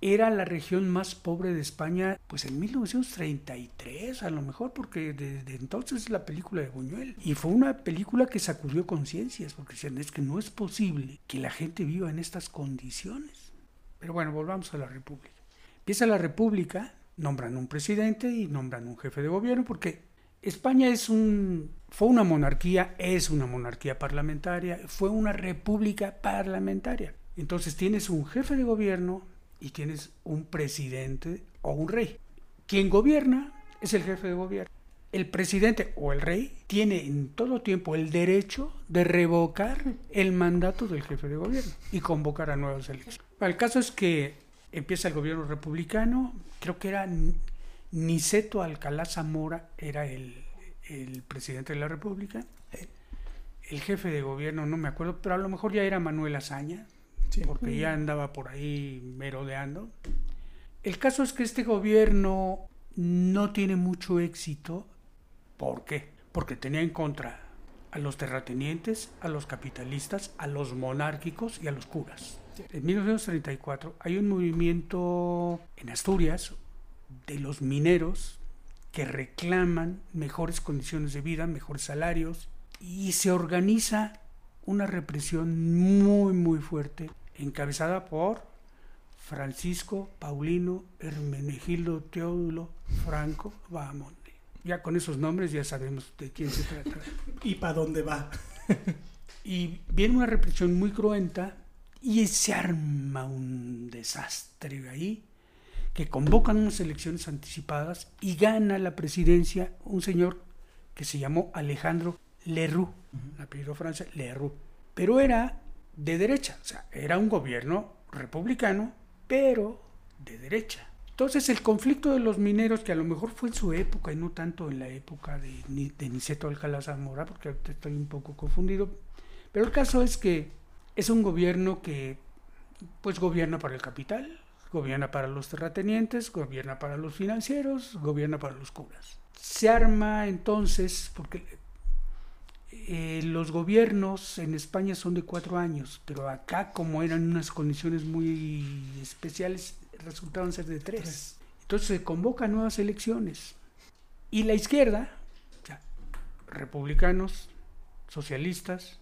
Era la región más pobre de España, pues en 1933, a lo mejor, porque desde entonces es la película de Buñuel. Y fue una película que sacudió conciencias, porque decían, es que no es posible que la gente viva en estas condiciones. Pero bueno, volvamos a la República. Empieza la República, nombran un presidente y nombran un jefe de gobierno, porque España es un, fue una monarquía, es una monarquía parlamentaria, fue una república parlamentaria. Entonces tienes un jefe de gobierno y tienes un presidente o un rey. Quien gobierna es el jefe de gobierno. El presidente o el rey tiene en todo tiempo el derecho de revocar el mandato del jefe de gobierno y convocar a nuevas elecciones. El caso es que empieza el gobierno republicano, creo que era Niceto Alcalá Zamora, era el, el presidente de la República. El jefe de gobierno, no me acuerdo, pero a lo mejor ya era Manuel Azaña, porque ya andaba por ahí merodeando. El caso es que este gobierno no tiene mucho éxito. ¿Por qué? Porque tenía en contra a los terratenientes, a los capitalistas, a los monárquicos y a los curas. En 1934 hay un movimiento en Asturias de los mineros que reclaman mejores condiciones de vida, mejores salarios y se organiza una represión muy muy fuerte encabezada por Francisco Paulino Hermenegildo Teodulo Franco Bahamonde. Ya con esos nombres ya sabemos de quién se trata. [laughs] ¿Y para dónde va? [laughs] y viene una represión muy cruenta y se arma un desastre ahí que convocan unas elecciones anticipadas y gana la presidencia un señor que se llamó Alejandro Leroux, apellido francés Leroux, pero era de derecha, o sea, era un gobierno republicano pero de derecha. Entonces el conflicto de los mineros, que a lo mejor fue en su época y no tanto en la época de, de Niceto Alcalá Zamora, porque estoy un poco confundido, pero el caso es que es un gobierno que pues gobierna para el capital, gobierna para los terratenientes, gobierna para los financieros, gobierna para los curas. Se arma entonces, porque eh, los gobiernos en España son de cuatro años, pero acá como eran unas condiciones muy especiales, resultaron ser de tres. Entonces se convocan nuevas elecciones. Y la izquierda, republicanos, socialistas,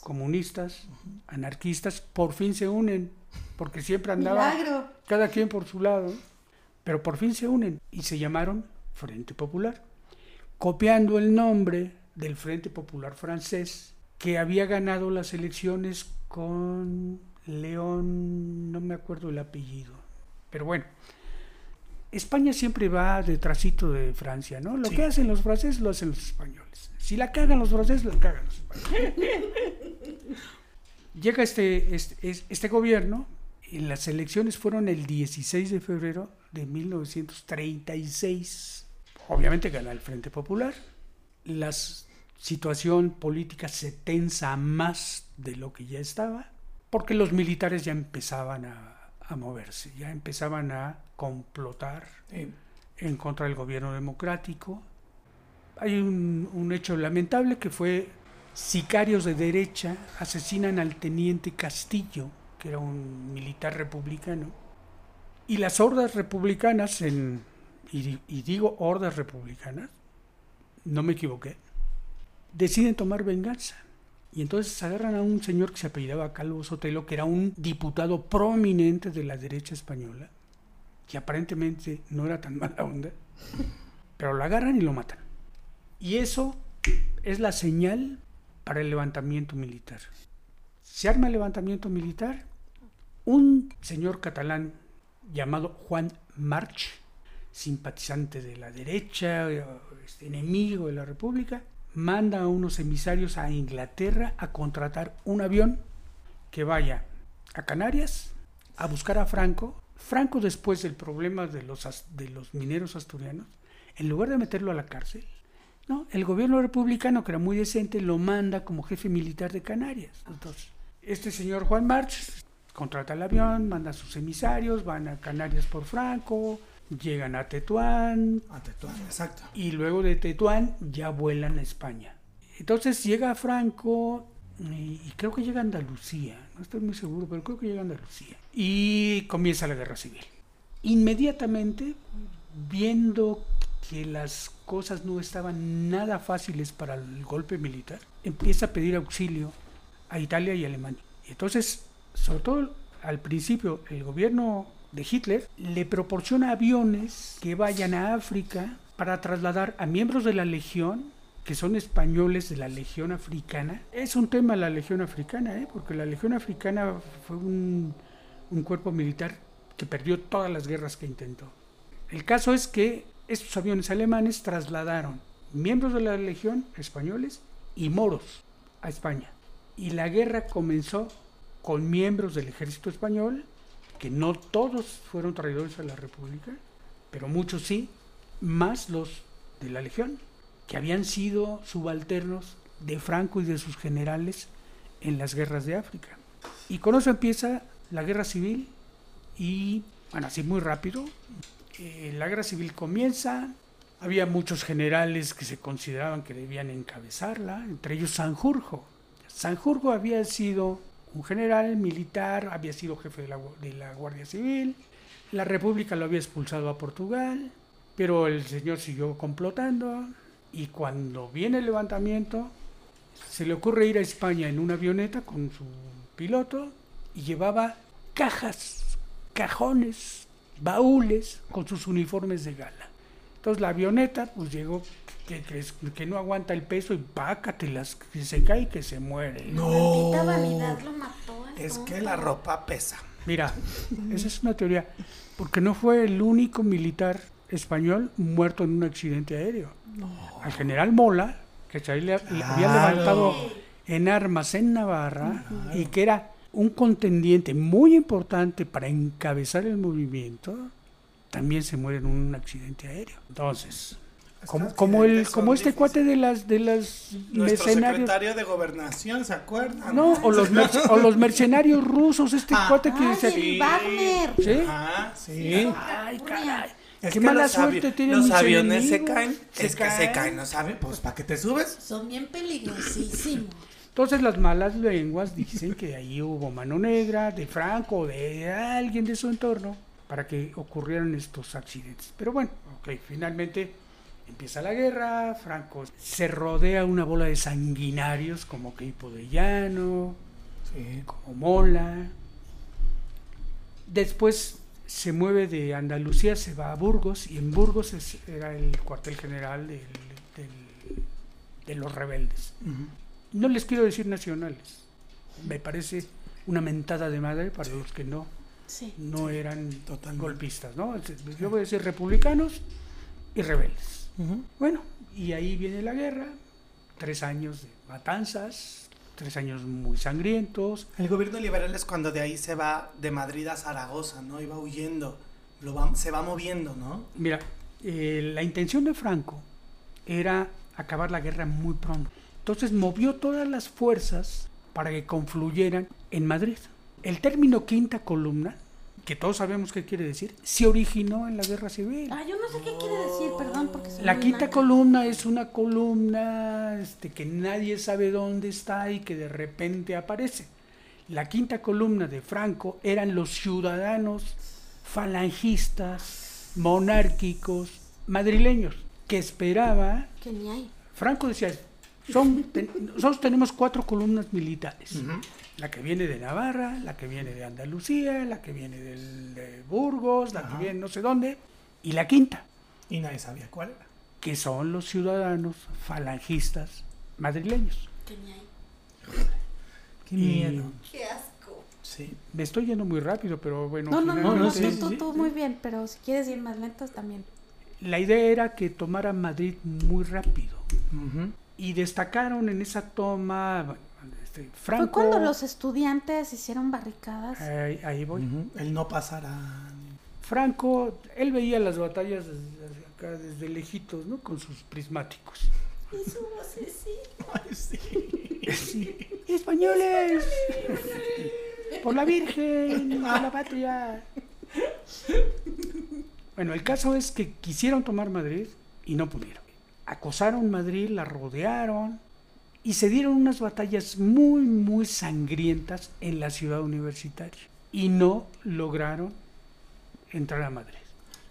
comunistas, anarquistas, por fin se unen, porque siempre andaba cada quien por su lado, pero por fin se unen y se llamaron Frente Popular, copiando el nombre del Frente Popular francés, que había ganado las elecciones con León, no me acuerdo el apellido, pero bueno. España siempre va detrásito de Francia, ¿no? Lo que hacen los franceses lo hacen los españoles. Si la cagan los franceses, la cagan los españoles. [laughs] Llega este, este, este gobierno, y las elecciones fueron el 16 de febrero de 1936. Obviamente gana el Frente Popular. Las situación política se tensa más de lo que ya estaba, porque los militares ya empezaban a, moverse, ya empezaban a complotar en contra del gobierno democrático. Hay un, hecho lamentable que fue sicarios de derecha asesinan al teniente Castillo, que era un militar republicano, y las hordas republicanas, en, y digo hordas republicanas, no me equivoqué, deciden tomar venganza. Y entonces agarran a un señor que se apellidaba Calvo Sotelo, que era un diputado prominente de la derecha española, que aparentemente no era tan mala onda, pero lo agarran y lo matan. Y eso es la señal para el levantamiento militar. Se arma el levantamiento militar, un señor catalán llamado Juan March, simpatizante de la derecha, este, enemigo de la República, manda a unos emisarios a Inglaterra a contratar un avión que vaya a Canarias a buscar a Franco. Franco después del problema de los, de los mineros asturianos, en lugar de meterlo a la cárcel, no, el gobierno republicano, que era muy decente, lo manda como jefe militar de Canarias. Entonces, este señor Juan March contrata el avión, manda a sus emisarios, van a Canarias por Franco, llegan a Tetuán. A Tetuán, exacto. Y luego de Tetuán ya vuelan a España. Entonces llega Franco y, creo que llega a Andalucía, no estoy muy seguro, pero creo que llega a Andalucía. Y comienza la guerra civil. Inmediatamente, viendo que las cosas no estaban nada fáciles para el golpe militar, empieza a pedir auxilio a Italia y Alemania. Y entonces, sobre todo al principio, el gobierno de Hitler le proporciona aviones que vayan a África para trasladar a miembros de la Legión, que son españoles de la Legión Africana. Es un tema la Legión Africana, ¿eh? porque la Legión Africana fue un, un cuerpo militar que perdió todas las guerras que intentó. El caso es que estos aviones alemanes trasladaron miembros de la Legión españoles y moros a España. Y la guerra comenzó con miembros del ejército español, que no todos fueron traidores a la República, pero muchos sí, más los de la Legión, que habían sido subalternos de Franco y de sus generales en las guerras de África. Y con eso empieza la guerra civil y, bueno, así muy rápido, eh, la guerra civil comienza, había muchos generales que se consideraban que debían encabezarla, entre ellos Sanjurjo. Sanjurjo había sido un general militar, había sido jefe de la, de la Guardia Civil, la República lo había expulsado a Portugal, pero el señor siguió complotando y cuando viene el levantamiento se le ocurre ir a España en una avioneta con su piloto y llevaba cajas, cajones, baúles con sus uniformes de gala. Entonces la avioneta pues llegó que, que no aguanta el peso y pácatelas, que se cae y que se muere. Maldita vanidad lo mató. Es que la ropa pesa. Mira, esa es una teoría, porque no fue el único militar español muerto en un accidente aéreo. Al general Mola, que se le, le había levantado en armas en Navarra y que era un contendiente muy importante para encabezar el movimiento, también se muere en un accidente aéreo. Entonces, como, como el como este cuate de las de las Nuestro mercenarios secretario de gobernación, ¿se acuerdan? no, o los, merc- o los mercenarios rusos, este Ah. cuate que Ay, se... el Wagner. ¿Sí? Ah, sí. Ay, caray. Es Qué que mala los suerte tienen Los mis aviones se caen. Se es que se caen. caen, ¿no saben? Pues, ¿para qué te subes? Son bien peligrosísimos. Entonces las malas lenguas dicen que ahí hubo mano negra de Franco o de alguien de su entorno para que ocurrieran estos accidentes. Pero bueno, ok, finalmente empieza la guerra, Franco se rodea una bola de sanguinarios como Queipo de Llano, Sí. como Mola. Después se mueve de Andalucía, se va a Burgos y en Burgos es- era el cuartel general del- del- de los rebeldes. No les quiero decir nacionales. Me parece una mentada de madre para los que no, Sí. no eran Totalmente. golpistas. ¿no? Yo voy a decir republicanos y rebeldes. Bueno, y ahí viene la guerra, tres años de matanzas, tres años muy sangrientos. El gobierno liberal es cuando de ahí se va de Madrid a Zaragoza, ¿no? Va huyendo. Lo va- se va moviendo, ¿no? Mira, eh, la intención de Franco era acabar la guerra muy pronto. Entonces movió todas las fuerzas para que confluyeran en Madrid. El término quinta columna, que todos sabemos qué quiere decir, se originó en la guerra civil. Ah, yo no sé qué quiere decir, perdón, porque soy La quinta naca. columna es una columna este, que nadie sabe dónde está y que de repente aparece. La quinta columna de Franco eran los ciudadanos falangistas, monárquicos, madrileños, que esperaba, Que ni hay. Franco decía, son, ten- nosotros tenemos cuatro columnas militares. La que viene de Navarra, la que viene de Andalucía, la que viene del- de Burgos, la Ajá. que viene no sé dónde, y la quinta, Y nadie sabía cuál era. que son los ciudadanos falangistas madrileños. Que ni hay. Qué miedo. Qué asco. Sí. Me estoy yendo muy rápido, pero bueno. No, no, no, no, sí, tú, sí, tú, muy bien, pero si quieres ir más lentos también. La idea era que tomara Madrid muy rápido. Y destacaron en esa toma, este, Fue Franco... cuando los estudiantes hicieron barricadas. Ahí, ahí voy. Ujú. El no pasará. Franco, él veía las batallas desde acá, desde lejitos, ¿no? Con sus prismáticos. Y su vocecita. [laughs] Ay, sí. Sí. ¡Españoles! [laughs] ¡Por la Virgen! ¡A la patria! Bueno, el caso es que quisieron tomar Madrid y no pudieron. Acosaron Madrid, la rodearon y se dieron unas batallas muy, muy sangrientas en la ciudad universitaria. Y no lograron entrar a Madrid.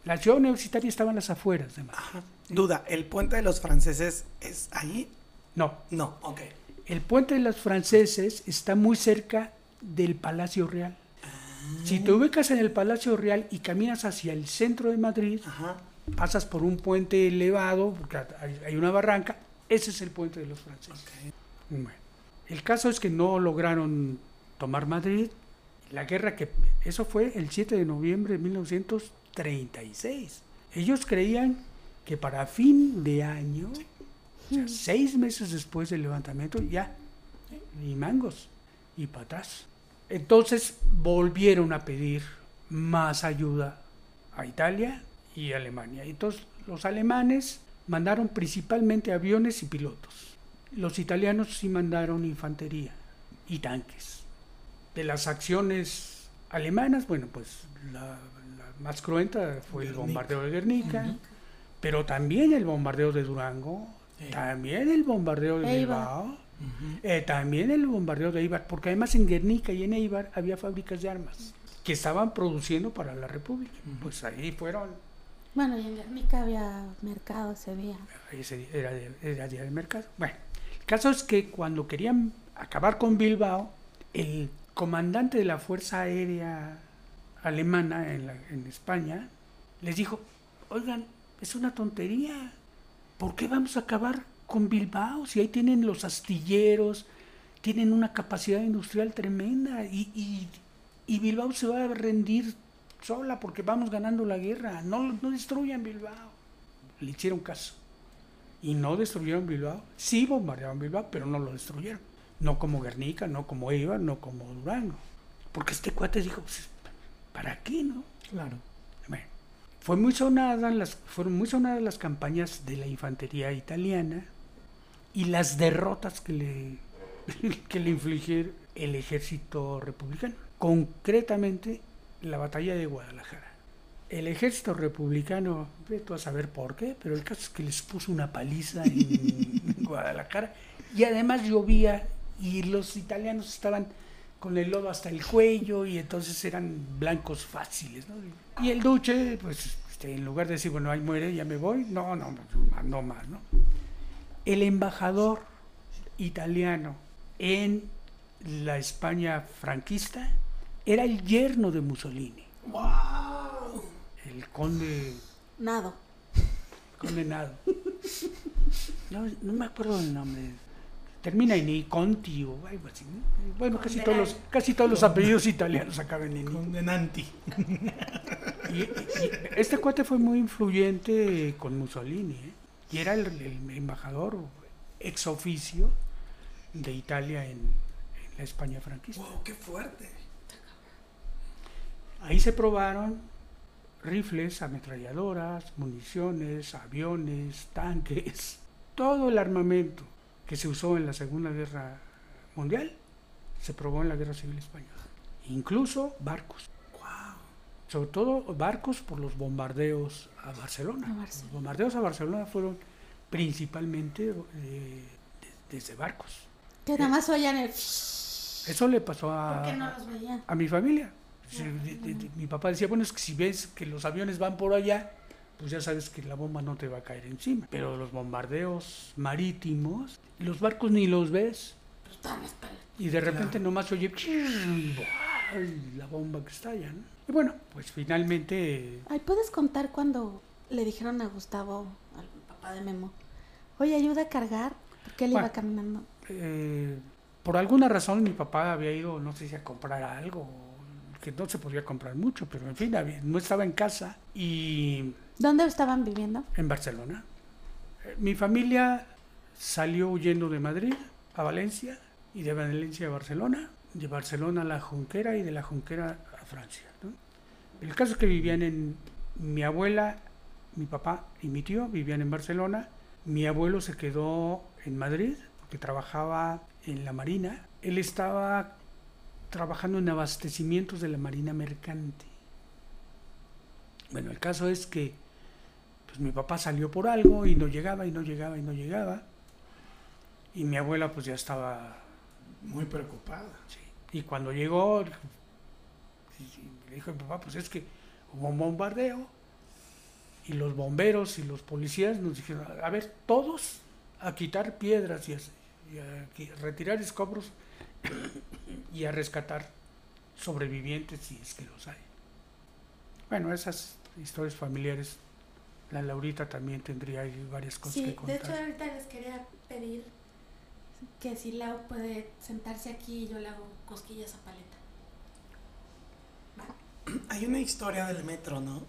La ciudad universitaria estaba en las afueras de Madrid. Ajá. Duda, ¿el puente de los franceses es ahí? No, No, ok. El puente de los franceses está muy cerca del Palacio Real. Si te ubicas en el Palacio Real y caminas hacia el centro de Madrid, Ajá. pasas por un puente elevado, porque hay una barranca, ese es el puente de los franceses. Bueno, el caso es que no lograron tomar Madrid. La guerra que... Eso fue el 7 de noviembre de 1936. Ellos creían que para fin de año, o sea, seis meses después del levantamiento, ya, ni mangos, y para atrás. Entonces volvieron a pedir más ayuda a Italia y Alemania. Entonces los alemanes mandaron principalmente aviones y pilotos. Los italianos sí mandaron infantería y tanques. De las acciones alemanas, bueno, pues la, la más cruenta fue el bombardeo de Guernica, pero también el bombardeo de Durango, Sí. también el bombardeo de Eibar. Bilbao, eh, también el bombardeo de Eibar, porque además en Guernica y en Eibar había fábricas de armas que estaban produciendo para la República. Pues ahí fueron, Bueno, y en Guernica había mercado ese día. ese día- era, era día de mercado. Bueno, el caso es que cuando querían acabar con Bilbao, el comandante de la Fuerza Aérea Alemana en, la- en España les dijo, oigan, es una tontería, ¿por qué vamos a acabar con Bilbao si ahí tienen los astilleros, tienen una capacidad industrial tremenda y, y- y Bilbao se va a rendir sola porque vamos ganando la guerra, no, no destruyan Bilbao. Le hicieron caso y no destruyeron Bilbao. Sí bombardearon Bilbao, pero no lo destruyeron. No como Guernica, no como Eibar, no como Durango. Porque este cuate dijo, pues, ¿para qué, no? Claro. Bueno, fue muy sonada las, fueron muy sonadas las campañas de la infantería italiana y las derrotas que le, [laughs] que le infligió el ejército republicano. Concretamente, la batalla de Guadalajara. El ejército republicano, tú a saber por qué, pero el caso es que les puso una paliza en [laughs] Guadalajara y además llovía y los italianos estaban con el lodo hasta el cuello y entonces eran blancos fáciles. ¿no? Y el duce, pues este, en lugar de decir, bueno, ahí muere, ya me voy, no, no, no más, ¿no? El embajador italiano en la España franquista era el yerno de Mussolini. El conde Nado. condenado. No, no me acuerdo del nombre. Termina en I, Conti o algo así. ¿no? Bueno, casi todos, los, casi todos los apellidos italianos acaban en I. Condenanti. Y, y- y este cuate fue muy influyente con Mussolini. ¿eh? Y era el, el embajador ex oficio de Italia en, en la España franquista. Wow, qué fuerte. Ahí se probaron rifles, ametralladoras, municiones, aviones, tanques, [laughs] todo el armamento que se usó en la Segunda Guerra Mundial se probó en la Guerra Civil Española. Incluso barcos. Sobre todo barcos por los bombardeos a Barcelona. A Barcelona. Los bombardeos a Barcelona fueron principalmente eh, de- desde barcos. Que nada más oían el... Eso le pasó a, ¿Por qué no los veían? a mi familia. Mi papá decía, bueno, es que si ves que los aviones van por allá, pues ya sabes que la bomba no te va a caer encima. Pero los bombardeos marítimos, los barcos ni los ves. Y de repente nomás oye la bomba que estalla, ¿no? Y bueno, pues finalmente Ay, ¿puedes contar cuando le dijeron a Gustavo, al papá de Memo, oye, ayuda a cargar? Porque él iba Bueno. caminando. eh, por alguna razón mi papá había ido, no sé si a comprar algo, que no se podía comprar mucho, pero en fin, no estaba en casa y ¿Dónde estaban viviendo? en Barcelona. Eh, Mi familia salió huyendo de Madrid a Valencia y de Valencia a Barcelona, de Barcelona a la Junquera y de la Junquera a Francia. ¿no? El caso es que vivían en mi abuela, mi papá y mi tío vivían en Barcelona. Mi abuelo se quedó en Madrid porque trabajaba en la Marina. Él estaba trabajando en abastecimientos de la Marina Mercante. Bueno, el caso es que pues mi papá salió por algo y no llegaba y no llegaba y no llegaba. Y mi abuela pues ya estaba... Muy preocupada. sí. Y cuando llegó, le dijo a mi papá, pues es que hubo un bombardeo y los bomberos y los policías nos dijeron, a ver, todos a quitar piedras y a, y a qui- retirar escombros y a rescatar sobrevivientes si es que los hay. Bueno, esas historias familiares La Laurita también tendría ahí varias cosas Sí, que de contar. hecho ahorita les quería pedir que si Lau puede sentarse aquí y yo le hago cosquillas a Paleta. Hay una historia del metro, ¿no?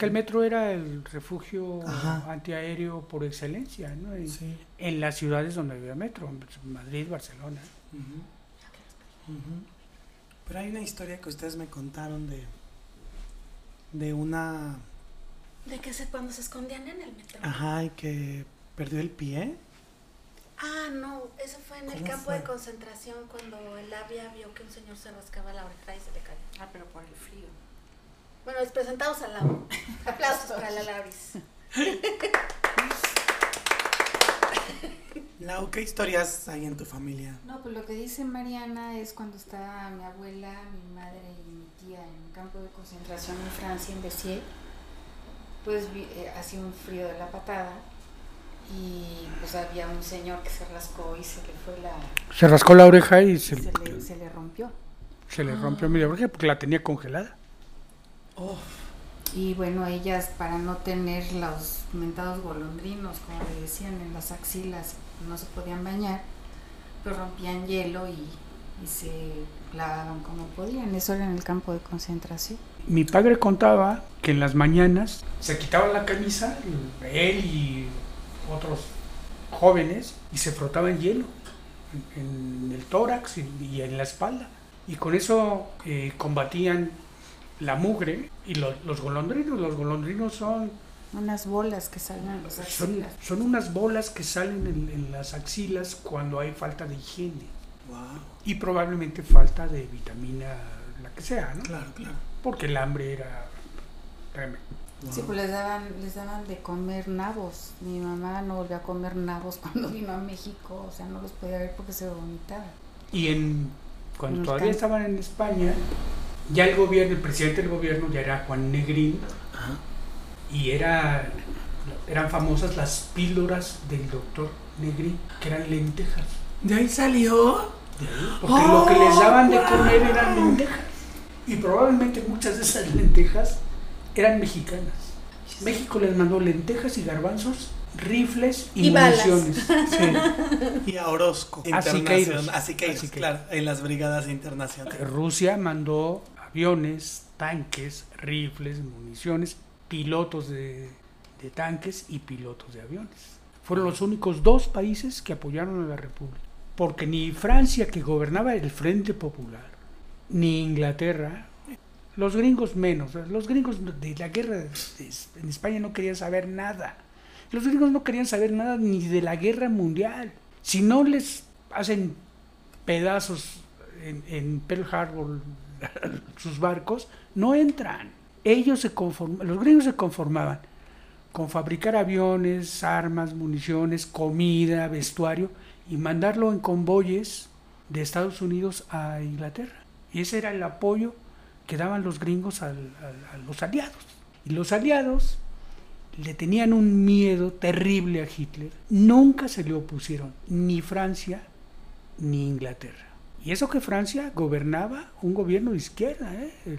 Que el metro era el refugio Ajá. antiaéreo por excelencia, ¿no? Y Sí. En las ciudades donde había metro, Madrid, Barcelona. Pero hay una historia que ustedes me contaron de de una De que sé cuando se escondían en el metro. ajá y que perdió el pie. Ah, no, eso fue en el ¿Cómo campo fue? de concentración cuando el Avia vio que un señor se rascaba la oreja y se le cayó. Ah, pero por el frío. Bueno, es presentados al lado. [laughs] Aplausos para la Lauris. Lau, ¿qué historias hay en tu familia? No, pues lo que dice Mariana es cuando estaba mi abuela, mi madre y mi tía en un campo de concentración en Francia, en Bessier, pues vi- eh, hacía un frío de la patada y pues había un señor que se rascó y se le fue la... Se rascó la oreja y se, se le, se le rompió. se le rompió media oreja porque la tenía congelada. Oh, Y bueno, ellas para no tener los mentados golondrinos, como le decían, en las axilas, no se podían bañar, pues rompían hielo y, y se lavaban como podían. Eso era en el campo de concentración. Mi padre contaba que en las mañanas se quitaban la camisa, él y otros jóvenes, y se frotaban hielo en, en el tórax y, y en la espalda. Y con eso eh, combatían la mugre y lo- los golondrinos. Los golondrinos son, Unas bolas que salen en las son, axilas. son unas bolas que salen en, en las axilas cuando hay falta de higiene wow. y probablemente falta de vitamina, la que sea, ¿no? Claro, claro. Porque el hambre era tremendo. Sí, pues les daban, les daban de comer nabos. Mi mamá no volvió a comer nabos [laughs] cuando vino a México, o sea, no los podía ver porque se vomitaba. Y en, cuando En todavía estaban en España, ya el gobierno, el presidente del gobierno ya era Juan Negrín Ajá. y era, eran famosas las píldoras del doctor Negrín, que eran lentejas. ¿De ahí salió? Porque lo que les daban de comer eran lentejas. Y probablemente muchas de esas lentejas eran mexicanas. México les mandó lentejas y garbanzos, rifles y, Y municiones. Y a Orozco. A Siqueiros. Internacional- A Siqueiros, A Siqueiros. claro, en las brigadas internacionales. Rusia mandó aviones, tanques, rifles, municiones, pilotos de, de tanques y pilotos de aviones. Fueron los únicos dos países que apoyaron a la República. Porque ni Francia, que gobernaba el Frente Popular, ni Inglaterra, los gringos menos, los gringos de la guerra en España no querían saber nada. Los gringos no querían saber nada ni de la guerra mundial. Si no les hacen pedazos en, en Pearl Harbor sus barcos, no entran. Ellos se conforman, los gringos se conformaban con fabricar aviones, armas, municiones, comida, vestuario y mandarlo en convoyes de Estados Unidos a Inglaterra. Y ese era el apoyo que daban los gringos a los aliados. Y los aliados le tenían un miedo terrible a Hitler. Nunca se le opusieron ni Francia ni Inglaterra. Y eso que Francia gobernaba un gobierno de izquierda, ¿eh? el,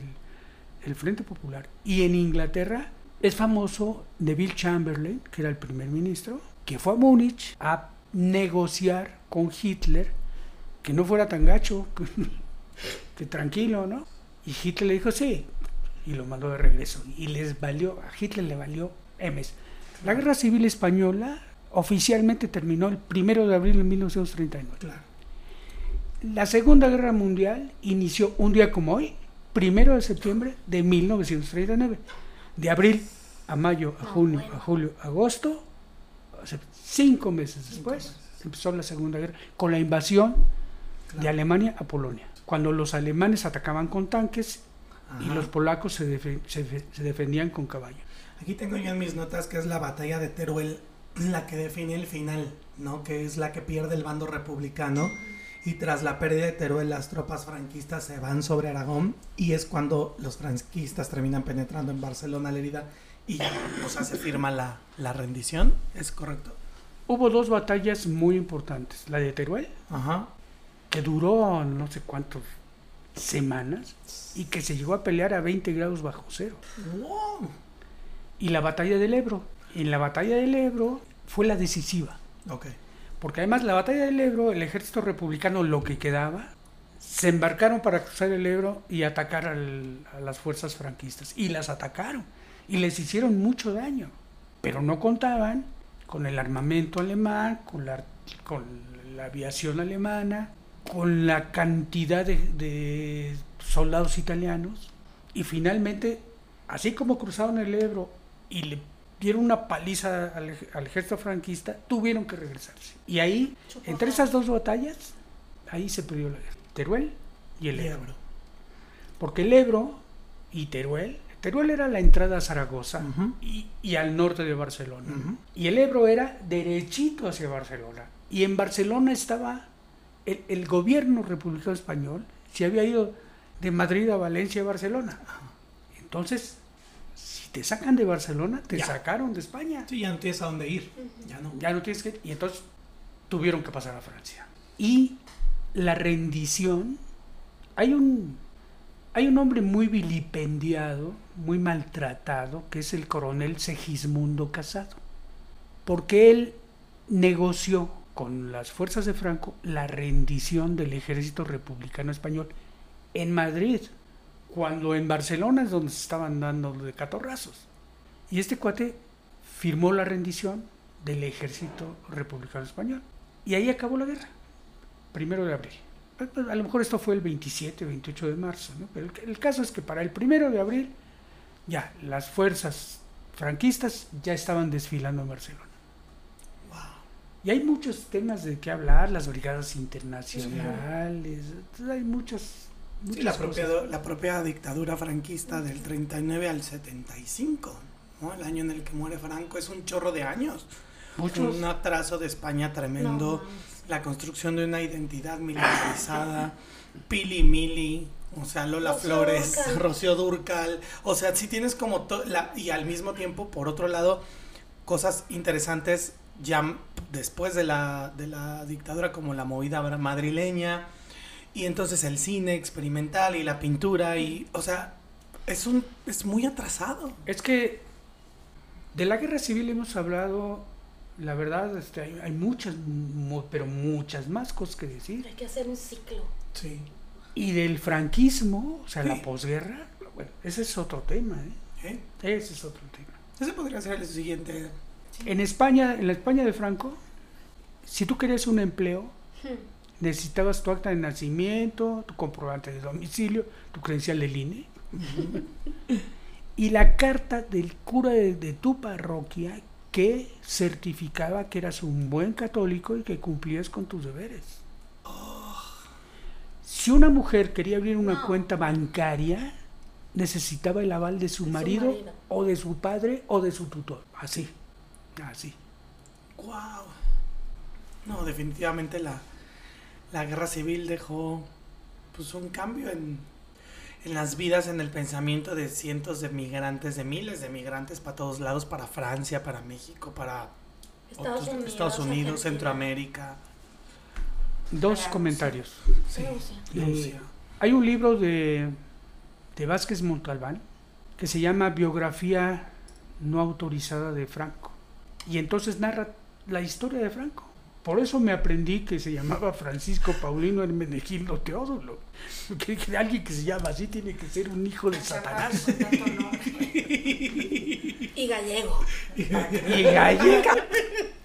el Frente Popular. Y en Inglaterra es famoso Neville Chamberlain, que era el primer ministro, que fue a Múnich a negociar con Hitler que no fuera tan gacho, [laughs] que tranquilo, ¿no? Y Hitler le dijo sí, y lo mandó de regreso. Y les valió, a Hitler le valió Emes. La guerra civil española oficialmente terminó el primero de abril de 1939. Claro. La Segunda Guerra Mundial inició un día como hoy, primero de septiembre de 1939. De abril a mayo, a junio, a julio, a agosto, cinco meses después, empezó la Segunda Guerra, con la invasión de. Alemania a Polonia. Cuando los alemanes atacaban con tanques y los polacos se, defe- se fe- se defendían con caballo. Aquí tengo yo en mis notas que es la batalla de Teruel la que define el final, ¿no? Que es la que pierde el bando republicano y tras la pérdida de Teruel las tropas franquistas se van sobre Aragón y es cuando los franquistas terminan penetrando en Barcelona, Lérida y ya, o sea, se firma la, la rendición, ¿es correcto? Hubo dos batallas muy importantes. La de Teruel, Ajá. que duró no sé cuántas semanas y que se llegó a pelear a 20 grados bajo cero. Wow. y la batalla del Ebro. En la batalla del Ebro fue la decisiva. Ok. Porque además la batalla del Ebro, el ejército republicano, lo que quedaba, se embarcaron para cruzar el Ebro y atacar a las fuerzas franquistas. Y las atacaron. Y les hicieron mucho daño. Pero no contaban con el armamento alemán, con la, aviación alemana, con la cantidad de, de soldados italianos. Y finalmente, así como cruzaron el Ebro y le dieron una paliza al, ej- al ejército franquista, tuvieron que regresarse. Y ahí, entre esas dos batallas, ahí se perdió la guerra. Teruel y el Ebro. Ebro. Porque el Ebro y Teruel, Teruel era la entrada a Zaragoza y, y al norte de Barcelona. Y el Ebro era derechito hacia Barcelona. Y en Barcelona estaba el, el gobierno republicano español, se había ido de Madrid a Valencia a Barcelona. Entonces, te sacan de Barcelona, te Ya. sacaron de España. Sí, ya no tienes a dónde ir. Ya no. Ya no tienes que... Y entonces tuvieron que pasar a Francia. Y la rendición... Hay un, hay un hombre muy vilipendiado, muy maltratado, que es el coronel Segismundo Casado. Porque él negoció con las fuerzas de Franco la rendición del ejército republicano español en Madrid, cuando en Barcelona es donde se estaban dando de catorrazos. Y este cuate firmó la rendición del ejército republicano español. Y ahí acabó la guerra, primero de abril. A lo mejor esto fue el 27, 28 de marzo, ¿no? pero el, el caso es que para el primero de abril ya las fuerzas franquistas ya estaban desfilando en Barcelona. Y hay muchos temas de qué hablar, las brigadas internacionales, hay muchos... Sí, la, propia, la propia dictadura franquista del 39 al 75, ¿no? El año en el que muere Franco es un chorro de años. Muchos. Un atraso de España tremendo, la construcción de una identidad militarizada, [laughs] Pili Mili, o sea, Lola Rocío Flores, Dúrcal. [laughs] Rocío Durcal, o sea, si tienes como la y al mismo tiempo, por otro lado, cosas interesantes ya después de la, de la dictadura como la movida madrileña y entonces el cine experimental y la pintura y, o sea, es un es muy atrasado. Es que de la guerra civil hemos hablado, la verdad, este, hay, hay muchas, mu- pero muchas más cosas que decir. Hay que hacer un ciclo. Sí. Y del franquismo, o sea, la posguerra, bueno, ese es otro tema, ¿eh? ¿eh? Ese es otro tema. Ese podría ser el siguiente. En España, en la España de Franco, si tú querías un empleo, necesitabas tu acta de nacimiento, tu comprobante de domicilio, tu credencial del INE y la carta del cura de, de tu parroquia que certificaba que eras un buen católico y que cumplías con tus deberes. Si una mujer quería abrir una No. cuenta bancaria, necesitaba el aval de su, De su marido, o de su padre o de su tutor. Así, así. Wow. No, definitivamente la, la guerra civil dejó pues un cambio en, en las vidas, en el pensamiento de cientos de migrantes, de miles de migrantes para todos lados, para Francia, para México, para Estados otros- Unidos, Estados Unidos Argentina. Centroamérica, Dos Para comentarios. sí, Rusia. Eh. Hay un libro de, de Vázquez Montalbán que se llama Biografía no autorizada de Franco. Y entonces narra la historia de Franco. Por eso me aprendí que se llamaba Francisco Paulino Hermenegildo Teodulo. Que, que alguien que se llama así tiene que ser un hijo de Satanás. Y gallego. Y gallega.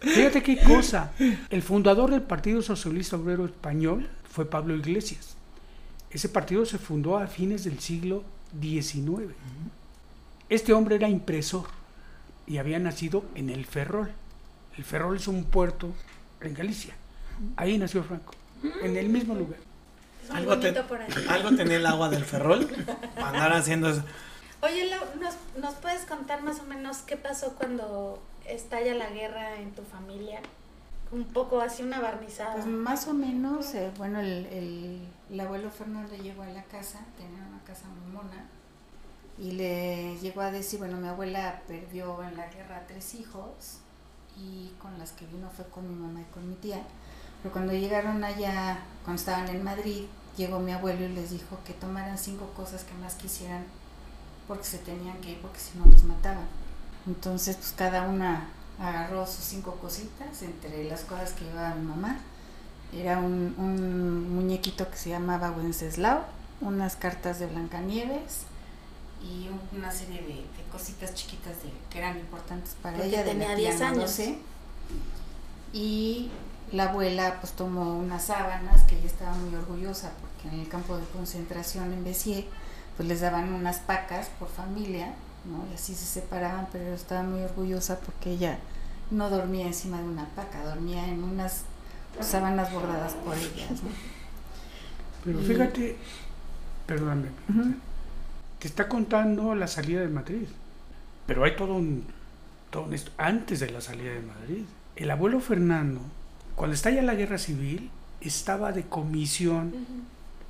Fíjate qué cosa. El fundador del Partido Socialista Obrero Español fue Pablo Iglesias. Ese partido se fundó a fines del siglo XIX. Este hombre era impresor y había nacido en el Ferrol. El Ferrol es un puerto en Galicia. Ahí nació Franco, en el mismo lugar. Algo, ahí. algo tenía el agua del ferrol [laughs] para andar haciendo eso. Oye, Lau, ¿nos, ¿nos puedes contar más o menos qué pasó cuando estalla la guerra en tu familia? Un poco así una barnizada. Pues más o menos, eh, bueno, el, el, el abuelo Fernando llegó a la casa, tenía una casa muy mona, y le llegó a decir, bueno, mi abuela perdió en la guerra tres hijos, y con las que vino fue con mi mamá y con mi tía. Pero cuando llegaron allá, cuando estaban en Madrid, llegó mi abuelo y les dijo que tomaran cinco cosas que más quisieran porque se tenían que ir, porque si no los mataban. Entonces, pues cada una agarró sus cinco cositas, entre las cosas que llevaba mi mamá. Era un, un muñequito que se llamaba Wenceslao, unas cartas de Blancanieves y un- una serie de, de cositas chiquitas de, que eran importantes para Porque ella. de tenía la tía 10 años. Y la abuela pues tomó unas sábanas que ella estaba muy orgullosa porque en el campo de concentración en Béziers pues les daban unas pacas por familia, ¿no? Y así se separaban, pero estaba muy orgullosa porque ella no dormía encima de una paca, dormía en unas sábanas bordadas por ellas, ¿no? Pero Y- fíjate, perdóname, te está contando la salida de Madrid. Pero hay todo un, todo un esto antes de la salida de Madrid. El abuelo Fernando, cuando estalla la guerra civil, estaba de comisión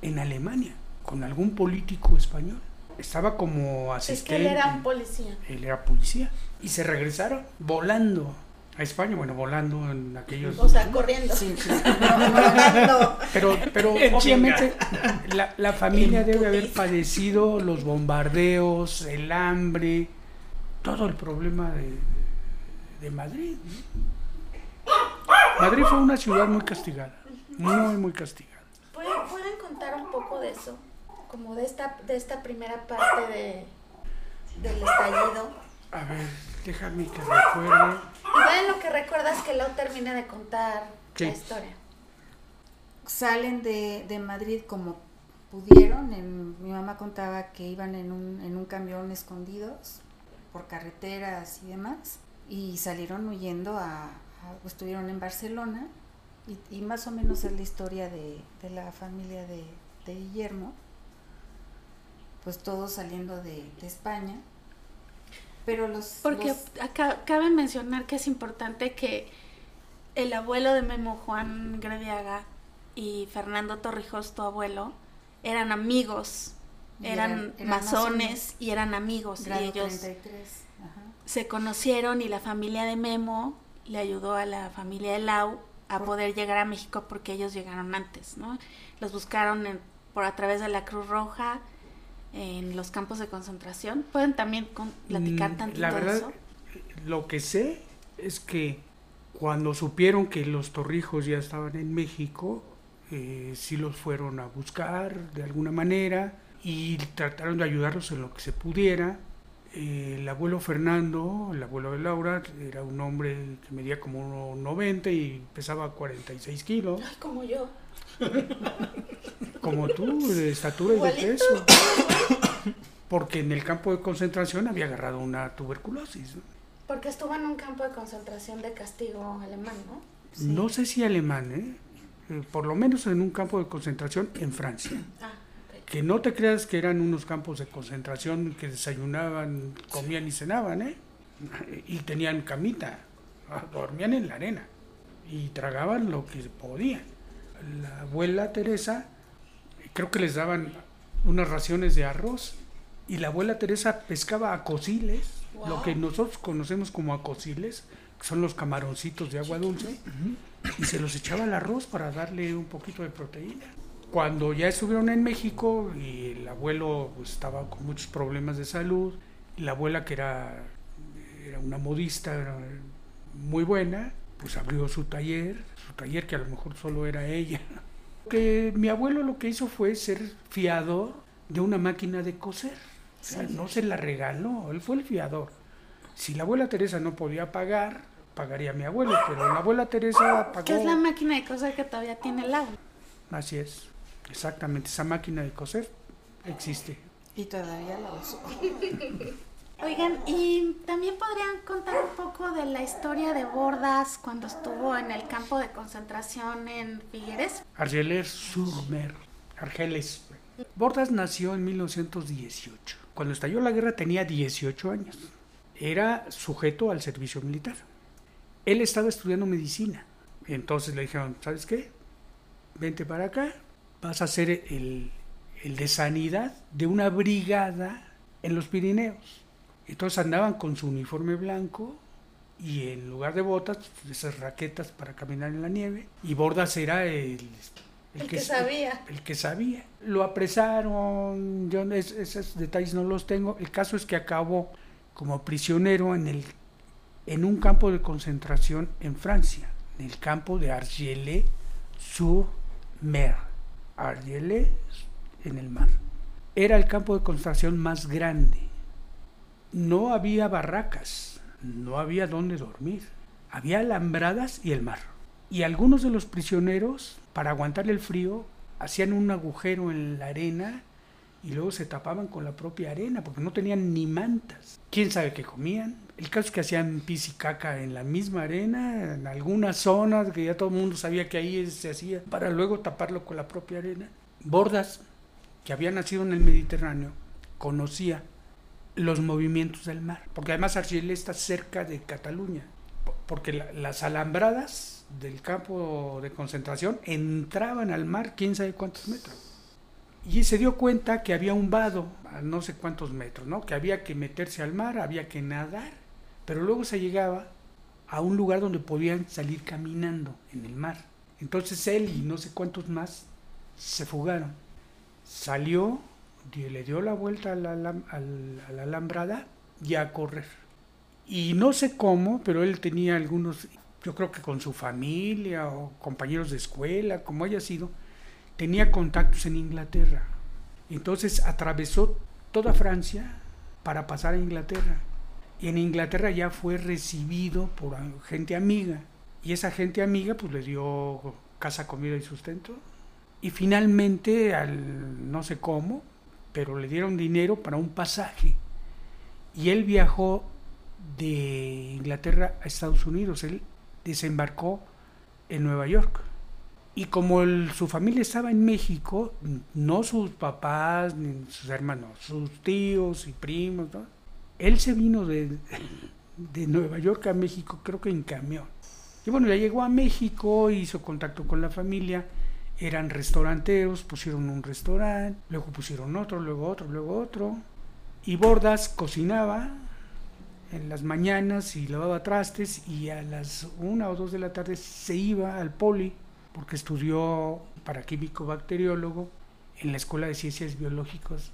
en Alemania con algún político español. Estaba como Es asistente. que él era un policía. Él era policía. Y se regresaron volando a España. Bueno, volando en aquellos. O sea, corriendo. Sí, sí. [laughs] Pero, pero [laughs] En obviamente la, la familia debe haber padecido los bombardeos, el hambre, todo el problema de, de Madrid. ¿no? Madrid fue una ciudad muy castigada, muy, muy castigada. ¿Pueden, pueden contar un poco de eso? Como de esta, de esta primera parte de, del estallido. A ver, déjame que recuerde. Y ven lo que recuerdas que Lau termine de contar Sí. la historia. Salen de, de Madrid como pudieron. en- mi mamá contaba que iban en un, en un camión escondidos por carreteras y demás. Y salieron huyendo a, a- estuvieron en Barcelona. Y, y más o menos es la historia de, de la familia de, de Guillermo. Pues todos saliendo de, de España. Pero los... Porque los- acá cabe mencionar que es importante que el abuelo de Memo, Juan Grediaga, y Fernando Torrijos, tu abuelo, eran amigos, eran, masones y eran amigos. grado y ellos 33. Ajá. se conocieron y la familia de Memo le ayudó a la familia de Lau a poder llegar a México porque ellos llegaron antes, ¿no? Los buscaron en- por a través de la Cruz Roja en los campos de concentración. ¿Pueden también con- platicar Mm, tantito La verdad, de eso? lo que sé es que cuando supieron que los torrijos ya estaban en México, eh, sí los fueron a buscar de alguna manera y trataron de ayudarlos en lo que se pudiera. Eh, el abuelo Fernando, el abuelo de Laura, era un hombre que medía como 1,90 y pesaba 46 kilos, Ay, como yo. Como tú, de estatura y de peso. Porque en el campo de concentración había agarrado una tuberculosis. ¿no? Porque estuvo en un campo de concentración de castigo alemán, ¿no? No sé si alemán, ¿eh? Eh, por lo menos en un campo de concentración en Francia. Ah, ok. Que no te creas que eran unos campos de concentración que desayunaban, comían y cenaban, ¿eh? Y tenían camita, dormían en la arena y tragaban lo que podían. La abuela Teresa, creo que les daban unas raciones de arroz y la abuela Teresa pescaba acosiles, lo que nosotros conocemos como acosiles, que son los camaroncitos de agua dulce, y se los echaba al arroz para darle un poquito de proteína. Cuando ya estuvieron en México y el abuelo pues, estaba con muchos problemas de salud, la abuela que era, era una modista era muy buena, pues abrió su taller, su taller que a lo mejor solo era ella. Que mi abuelo lo que hizo fue ser fiador de una máquina de coser. O sea, no se la regaló, él fue el fiador. Si la abuela Teresa no podía pagar, pagaría mi abuelo, pero la abuela Teresa pagó. ¿Qué es la máquina de coser que todavía tiene Lau? Así es, exactamente, esa máquina de coser existe. Y todavía la uso. [laughs] Oigan, y también podrían contar un poco de la historia de Bordas cuando estuvo en el campo de concentración en Figueres. Argelès-sur-Mer, Argeles. Bordas nació en 1918. Cuando estalló la guerra tenía 18 años. Era sujeto al servicio militar. Él estaba estudiando medicina. Entonces le dijeron, ¿sabes qué? Vente para acá. Vas a ser el, el de sanidad de una brigada en los Pirineos. Entonces andaban con su uniforme blanco y en lugar de botas, pues, esas raquetas para caminar en la nieve. Y Bordas era el, El que sabía. El que sabía. Lo apresaron, yo es- esos detalles no los tengo. El caso es que acabó como prisionero en, el, en un campo de concentración en Francia, en el campo de Argelès-sur-Mer. Argelès en el mar. Era el campo de concentración más grande. No había barracas, no había dónde dormir. Había alambradas y el mar. Y algunos de los prisioneros, para aguantar el frío, hacían un agujero en la arena y luego se tapaban con la propia arena porque no tenían ni mantas. ¿Quién sabe qué comían? El caso es que hacían pis y caca en la misma arena, en algunas zonas que ya todo el mundo sabía que ahí se hacía, para luego taparlo con la propia arena. Bordas, que había nacido en el Mediterráneo, conocía los movimientos del mar, porque además Argelés está cerca de Cataluña, porque las alambradas del campo de concentración entraban al mar quién sabe cuántos metros. Y se dio cuenta que había un vado no sé cuántos metros, ¿no? que había que meterse al mar, había que nadar, pero luego se llegaba a un lugar donde podían salir caminando en el mar. Entonces él y no sé cuántos más se fugaron. Salió, le dio la vuelta a la, alambrada y a correr. Y no sé cómo, pero él tenía algunos yo creo que con su familia o compañeros de escuela, como haya sido, tenía contactos en Inglaterra. Entonces atravesó toda Francia para pasar a Inglaterra. Y en Inglaterra ya fue recibido por gente amiga. Y esa gente amiga pues le dio casa, comida y sustento. Y finalmente, al no sé cómo, pero le dieron dinero para un pasaje. Y él viajó de Inglaterra a Estados Unidos. Él desembarcó en Nueva York. Y como su familia estaba en México, no sus papás, ni sus hermanos, sus tíos y primos, él se vino de, de Nueva York a México, creo que en camión. Y bueno, ya llegó a México, hizo contacto con la familia, eran restauranteros, pusieron un restaurante, luego pusieron otro, luego otro, luego otro. Y Bordas cocinaba, en las mañanas y lavaba trastes y a las una o dos de la tarde se iba al poli porque estudió para químico bacteriólogo en la Escuela de Ciencias Biológicas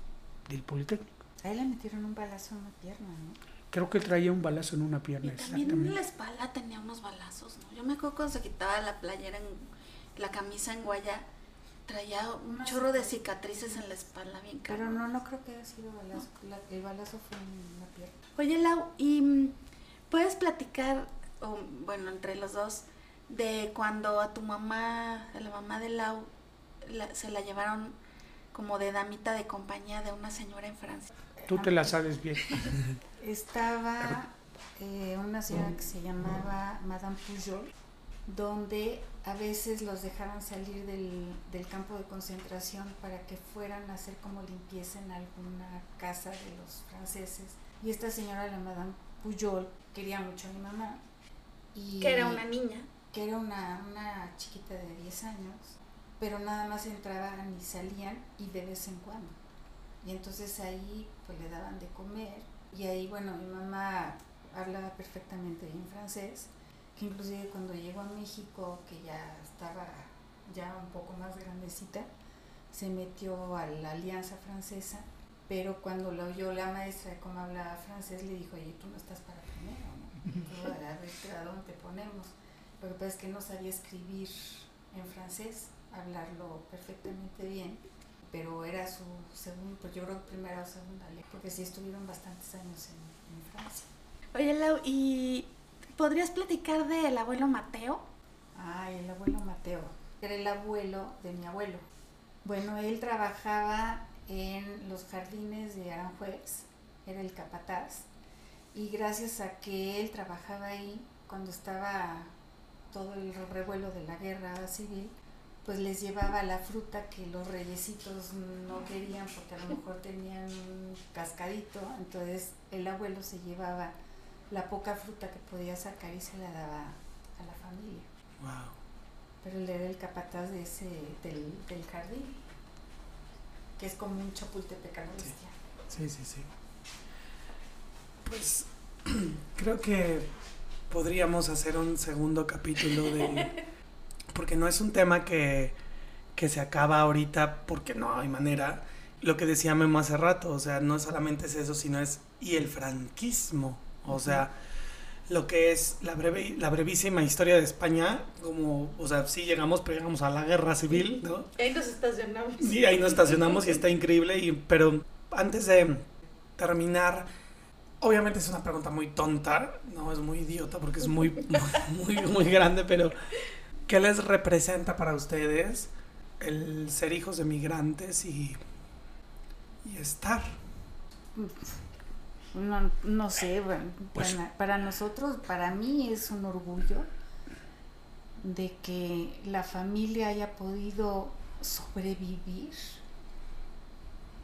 del Politécnico. Ahí le metieron un balazo en la pierna, ¿no? Creo que traía un balazo en una pierna. Y también en la espalda tenía unos balazos, ¿no? Yo me acuerdo cuando se quitaba la playera, en, la camisa en guaya, traía un chorro de cicatrices en la espalda bien caro. Pero no, no creo que haya sido balazo. el balazo fue en la pierna. Oye, Lau, ¿y mm, puedes platicar, o, bueno, entre los dos, de cuando a tu mamá, a la mamá de Lau, se la llevaron como de damita de compañía de una señora en Francia? Tú te la sabes bien. Estaba [laughs] eh, una señora que se llamaba Madame Pujol, donde a veces los dejaban salir del, del, campo de concentración para que fueran a hacer como limpieza en alguna casa de los franceses. Y esta señora, la Madame Pujol, quería mucho a mi mamá. Y que era una niña. Que era una, una chiquita de 10 años, pero nada más entraban y salían y de vez en cuando. Y entonces ahí pues le daban de comer y ahí, bueno, mi mamá hablaba perfectamente bien francés que inclusive cuando llegó a México, que ya estaba ya un poco más grandecita, se metió a la Alianza Francesa, pero cuando lo oyó la maestra de cómo hablaba francés, le dijo, oye, tú no estás para primero, ¿no? a ver, ¿a dónde te ponemos? Lo que pasa es que no sabía escribir en francés, hablarlo perfectamente bien, pero era su segundo, pues yo creo primera o segunda lengua, porque sí estuvieron bastantes años en, en Francia. Oye, Lau, ¿y ¿Podrías platicar del abuelo Mateo? Ay, el abuelo Mateo. Era el abuelo de mi abuelo. Bueno, él trabajaba en los jardines de Aranjuez, era el capataz. Y gracias a que él trabajaba ahí, cuando estaba todo el revuelo de la guerra civil, pues les llevaba la fruta que los reyesitos no querían porque a lo mejor tenían cascadito, entonces el abuelo se llevaba la poca fruta que podía sacar y se la daba a la familia. Wow. Pero él era el capataz de ese, del, del jardín, que es como un chapultepec a sí. sí, sí, sí. Pues [clears throat] creo que podríamos hacer un segundo capítulo de... [laughs] Porque no es un tema que, que se acaba ahorita porque no hay manera lo que decía Memo hace rato, o sea, no solamente es eso, sino es y el franquismo, o sea, lo que es la breve la brevísima historia de España, como, o sea, sí llegamos, pero llegamos a la guerra civil, ¿no? Ahí nos estacionamos. Sí, ahí nos estacionamos y está increíble, y, pero antes de terminar, obviamente es una pregunta muy tonta, no es muy idiota porque es muy, [laughs] muy, muy grande, pero ¿qué les representa para ustedes el ser hijos de migrantes y, y estar? No, no sé, bueno, Pues- para, para nosotros, para mí es un orgullo de que la familia haya podido sobrevivir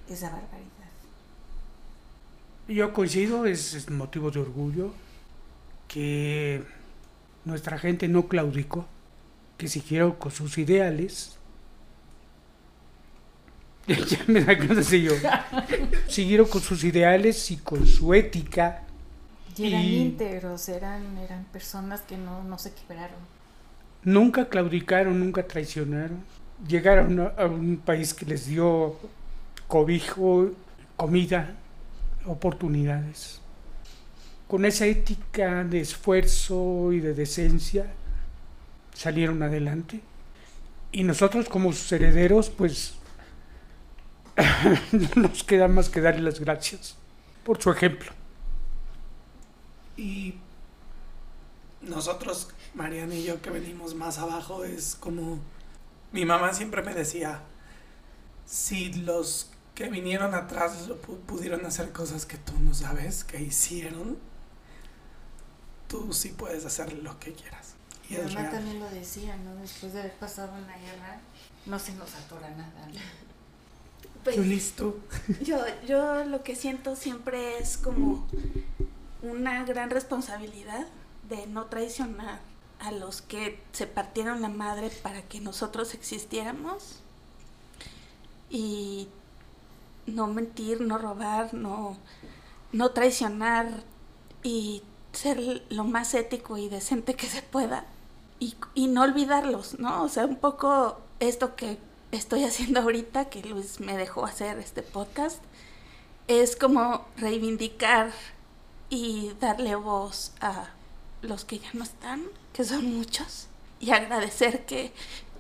esa barbaridad. Yo coincido, es, es motivo de orgullo que nuestra gente no claudicó, que siguieron con sus ideales. [laughs] ya me da yo. Siguieron con sus ideales y con su ética. Y eran Y- íntegros, eran, eran personas que no, no se quebraron. Nunca claudicaron, nunca traicionaron. Llegaron a, a un país que les dio cobijo, comida, oportunidades. Con esa ética de esfuerzo y de decencia salieron adelante. Y nosotros como sus herederos, pues no [laughs] nos queda más que darle las gracias por su ejemplo. Y nosotros, Mariana y yo, que venimos más abajo, es como... Mi mamá siempre me decía, si los que vinieron atrás pudieron hacer cosas que tú no sabes que hicieron, tú sí puedes hacer lo que quieras. Y Mi mamá real. también lo decía, ¿no? Después de haber pasado una guerra, no se nos atora nada. ¿no? Pues, yo, yo lo que siento siempre es como una gran responsabilidad de no traicionar a los que se partieron la madre para que nosotros existiéramos y no mentir, no robar, no, no traicionar y ser lo más ético y decente que se pueda y, y no olvidarlos, ¿no? O sea, un poco esto que estoy haciendo ahorita, que Luis me dejó hacer este podcast, es como reivindicar y darle voz a los que ya no están, que son muchos, y agradecer que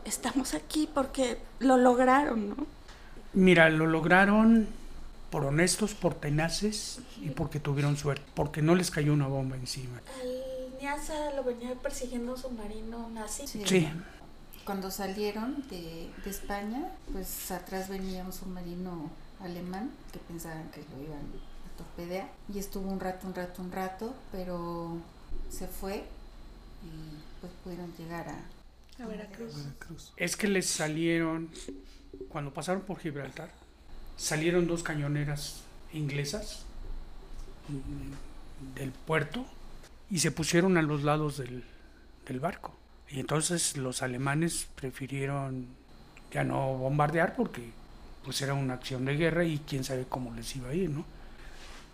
estamos aquí porque lo lograron, ¿no? Mira, lo lograron por honestos, por tenaces y porque tuvieron suerte, porque no les cayó una bomba encima. Al Niasa lo venía persiguiendo un submarino nazi. Sí. Sí, Cuando salieron de, de España, pues atrás venía un submarino alemán que pensaban que lo iban a torpedear. Y estuvo un rato, un rato, un rato, pero se fue y pues pudieron llegar a... A Veracruz. Veracruz. es que les salieron, cuando pasaron por Gibraltar, salieron dos cañoneras inglesas mm, del puerto y se pusieron a los lados del, del barco. Y entonces los alemanes prefirieron ya no bombardear porque pues era una acción de guerra y quién sabe cómo les iba a ir, ¿no?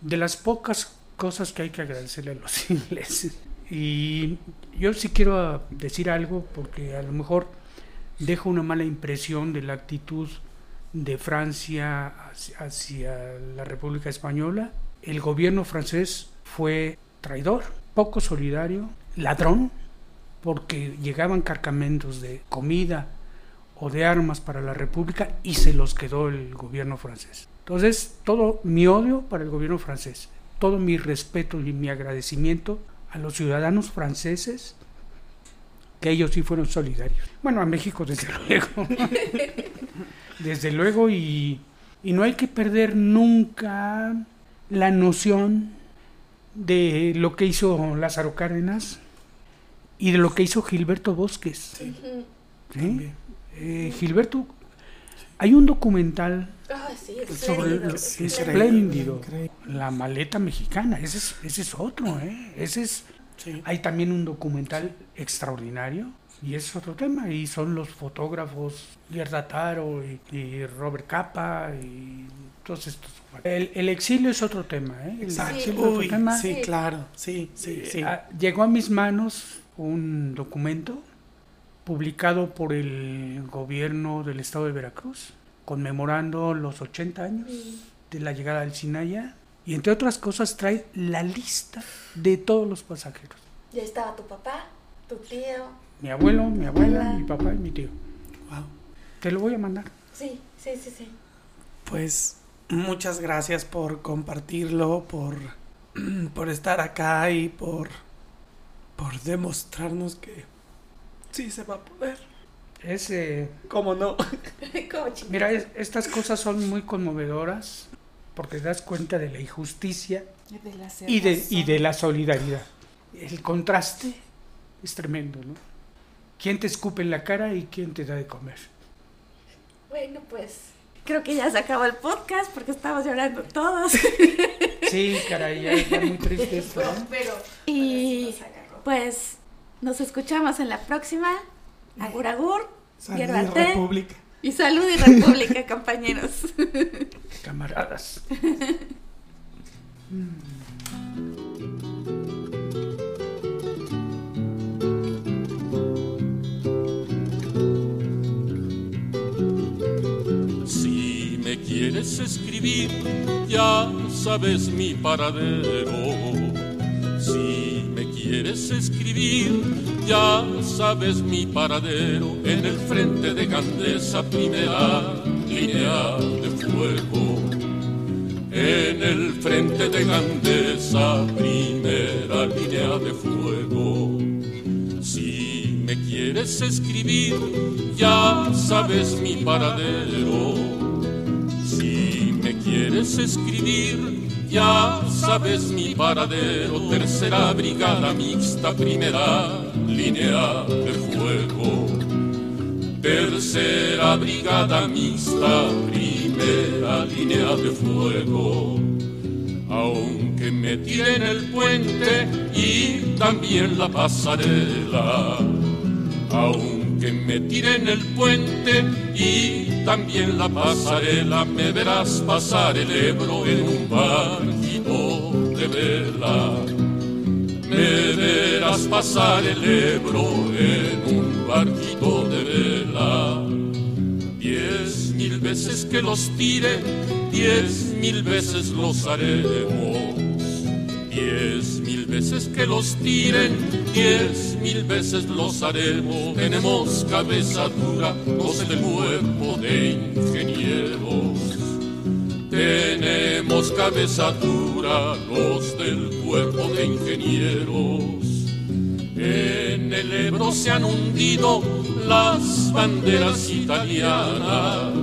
De las pocas cosas que hay que agradecerle a los [laughs] ingleses. Y yo sí quiero decir algo porque a lo mejor dejo una mala impresión de la actitud de Francia hacia, hacia la República Española. El gobierno francés fue traidor, poco solidario, ladrón, porque llegaban cargamentos de comida o de armas para la República y se los quedó el gobierno francés. Entonces, todo mi odio para el gobierno francés, todo mi respeto y mi agradecimiento a los ciudadanos franceses que ellos sí fueron solidarios. Bueno, a México desde [laughs] luego. desde luego y, y no hay que perder nunca la noción de lo que hizo Lázaro Cárdenas y de lo que hizo Gilberto Bosques. ¿sí? Eh, Gilberto, hay un documental Ah, sí, sobre Sí, espléndido, increíble. la maleta mexicana, ese es, ese es otro, ¿eh? ese es Sí. hay también un documental extraordinario y ese es otro tema y son los fotógrafos Gerda Taro y, y Robert Capa y todos estos. El, el exilio es otro tema, ¿eh? El Exacto. exilio es otro Uy, tema. sí, claro. Sí, sí, sí. Ah, llegó a mis manos un documento publicado por el gobierno del estado de Veracruz conmemorando los 80 años de la llegada del Sinaya y entre otras cosas trae la lista de todos los pasajeros. Ya estaba tu papá, tu tío. Mi abuelo, mi abuela, Hola. mi papá y mi tío. Wow. Te lo voy a mandar. Sí, sí, sí, sí. Pues muchas gracias por compartirlo, por, [clears throat] por estar acá y por, por demostrarnos que sí se va a poder. Es, eh, ¿Cómo no? [laughs] ¿Cómo ching- mira, es- estas cosas son muy conmovedoras porque te das cuenta de la injusticia De la y de, y de la solidaridad. El contraste es tremendo, ¿no? ¿Quién te escupe en la cara y quién te da de comer? Bueno, pues. Creo que ya se acabó el podcast porque estamos llorando todos. Sí, caray, ya está muy triste esto, ¿no? [laughs] Pero. y pues nos escuchamos en la próxima. Agur agur. Salud y República. Y salud y república, [laughs] compañeros. [laughs] Camaradas. Si me quieres escribir, ya sabes mi paradero. Si me quieres escribir, ya sabes mi paradero. En el frente de Gandesa, primera línea de fuego. En el frente de Gandesa, primera línea de fuego. Si me quieres escribir, ya sabes mi paradero. Si me quieres escribir, ya sabes mi paradero. Tercera brigada mixta, primera línea de fuego. Tercera brigada mixta, primera línea de fuego. Aunque me tiren el puente y también la pasarela. Aunque me tiren el puente y también la pasarela, me verás pasar el Ebro en un barquito de vela. Me verás pasar el Ebro en un barquito de vela. Diez mil veces que los tire, diez mil veces los haremos. Que los tiren, diez mil veces los haremos. Tenemos cabeza dura, los del cuerpo de ingenieros. Tenemos cabeza dura, los del cuerpo de ingenieros. En el Ebro se han hundido las banderas italianas.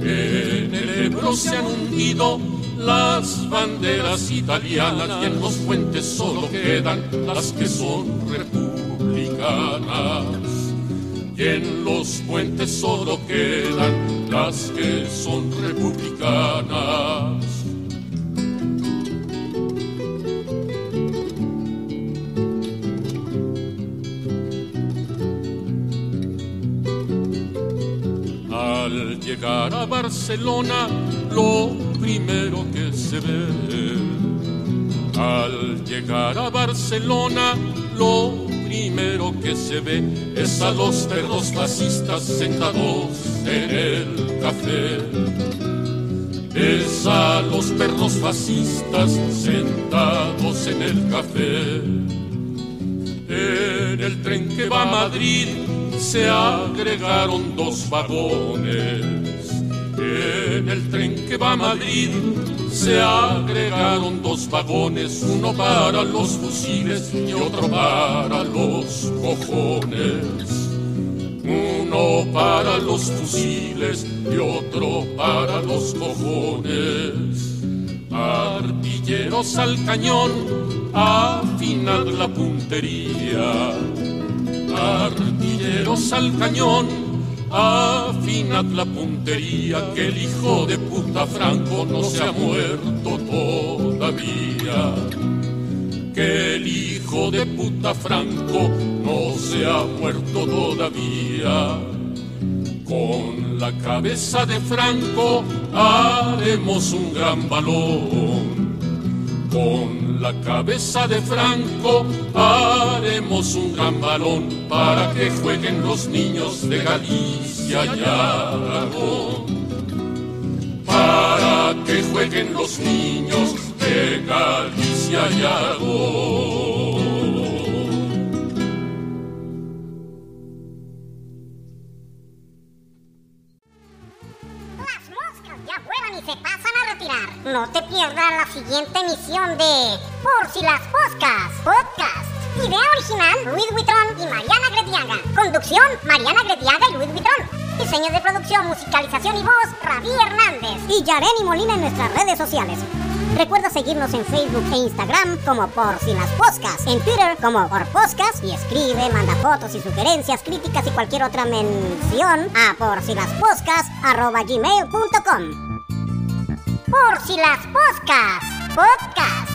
En el Ebro se han hundido las banderas italianas y en los puentes solo quedan las que son republicanas. Y en los puentes solo quedan las que son republicanas. Al llegar a Barcelona, lo primero que se ve. Al llegar a Barcelona, lo primero que se ve es a los perros fascistas sentados en el café. Es a los perros fascistas sentados en el café. En el tren que va a Madrid se agregaron dos vagones. En el tren que va a Madrid se agregaron dos vagones, uno para los fusiles y otro para los cojones. Uno para los fusiles y otro para los cojones. Artilleros al cañón, afinad la puntería. Artilleros al cañón, afinad la puntería, que el hijo de puta Franco no se ha muerto todavía. Que el hijo de puta Franco no se ha muerto todavía. Con la cabeza de Franco haremos un gran balón. Con la cabeza de Franco haremos un gran balón para que jueguen los niños de Galicia y Aragón. que jueguen los niños de Galicia y. Las moscas ya vuelan y se pasan a retirar. No te pierdas la siguiente emisión de Por si las Poscas Podcast. Idea original, Luis Huitrón y Mariana Grediaga. Conducción, Mariana Grediaga y Luis Huitrón. Diseño de producción, musicalización y voz, Ravi Hernández. Y Yareni Molina en nuestras redes sociales. Recuerda seguirnos en Facebook e Instagram como Por Si Las Poscas, en Twitter como Por Poscas y escribe, manda fotos y sugerencias, críticas y cualquier otra mención a por si las poscas arroba gmail.com. Por si las poscas, podcast.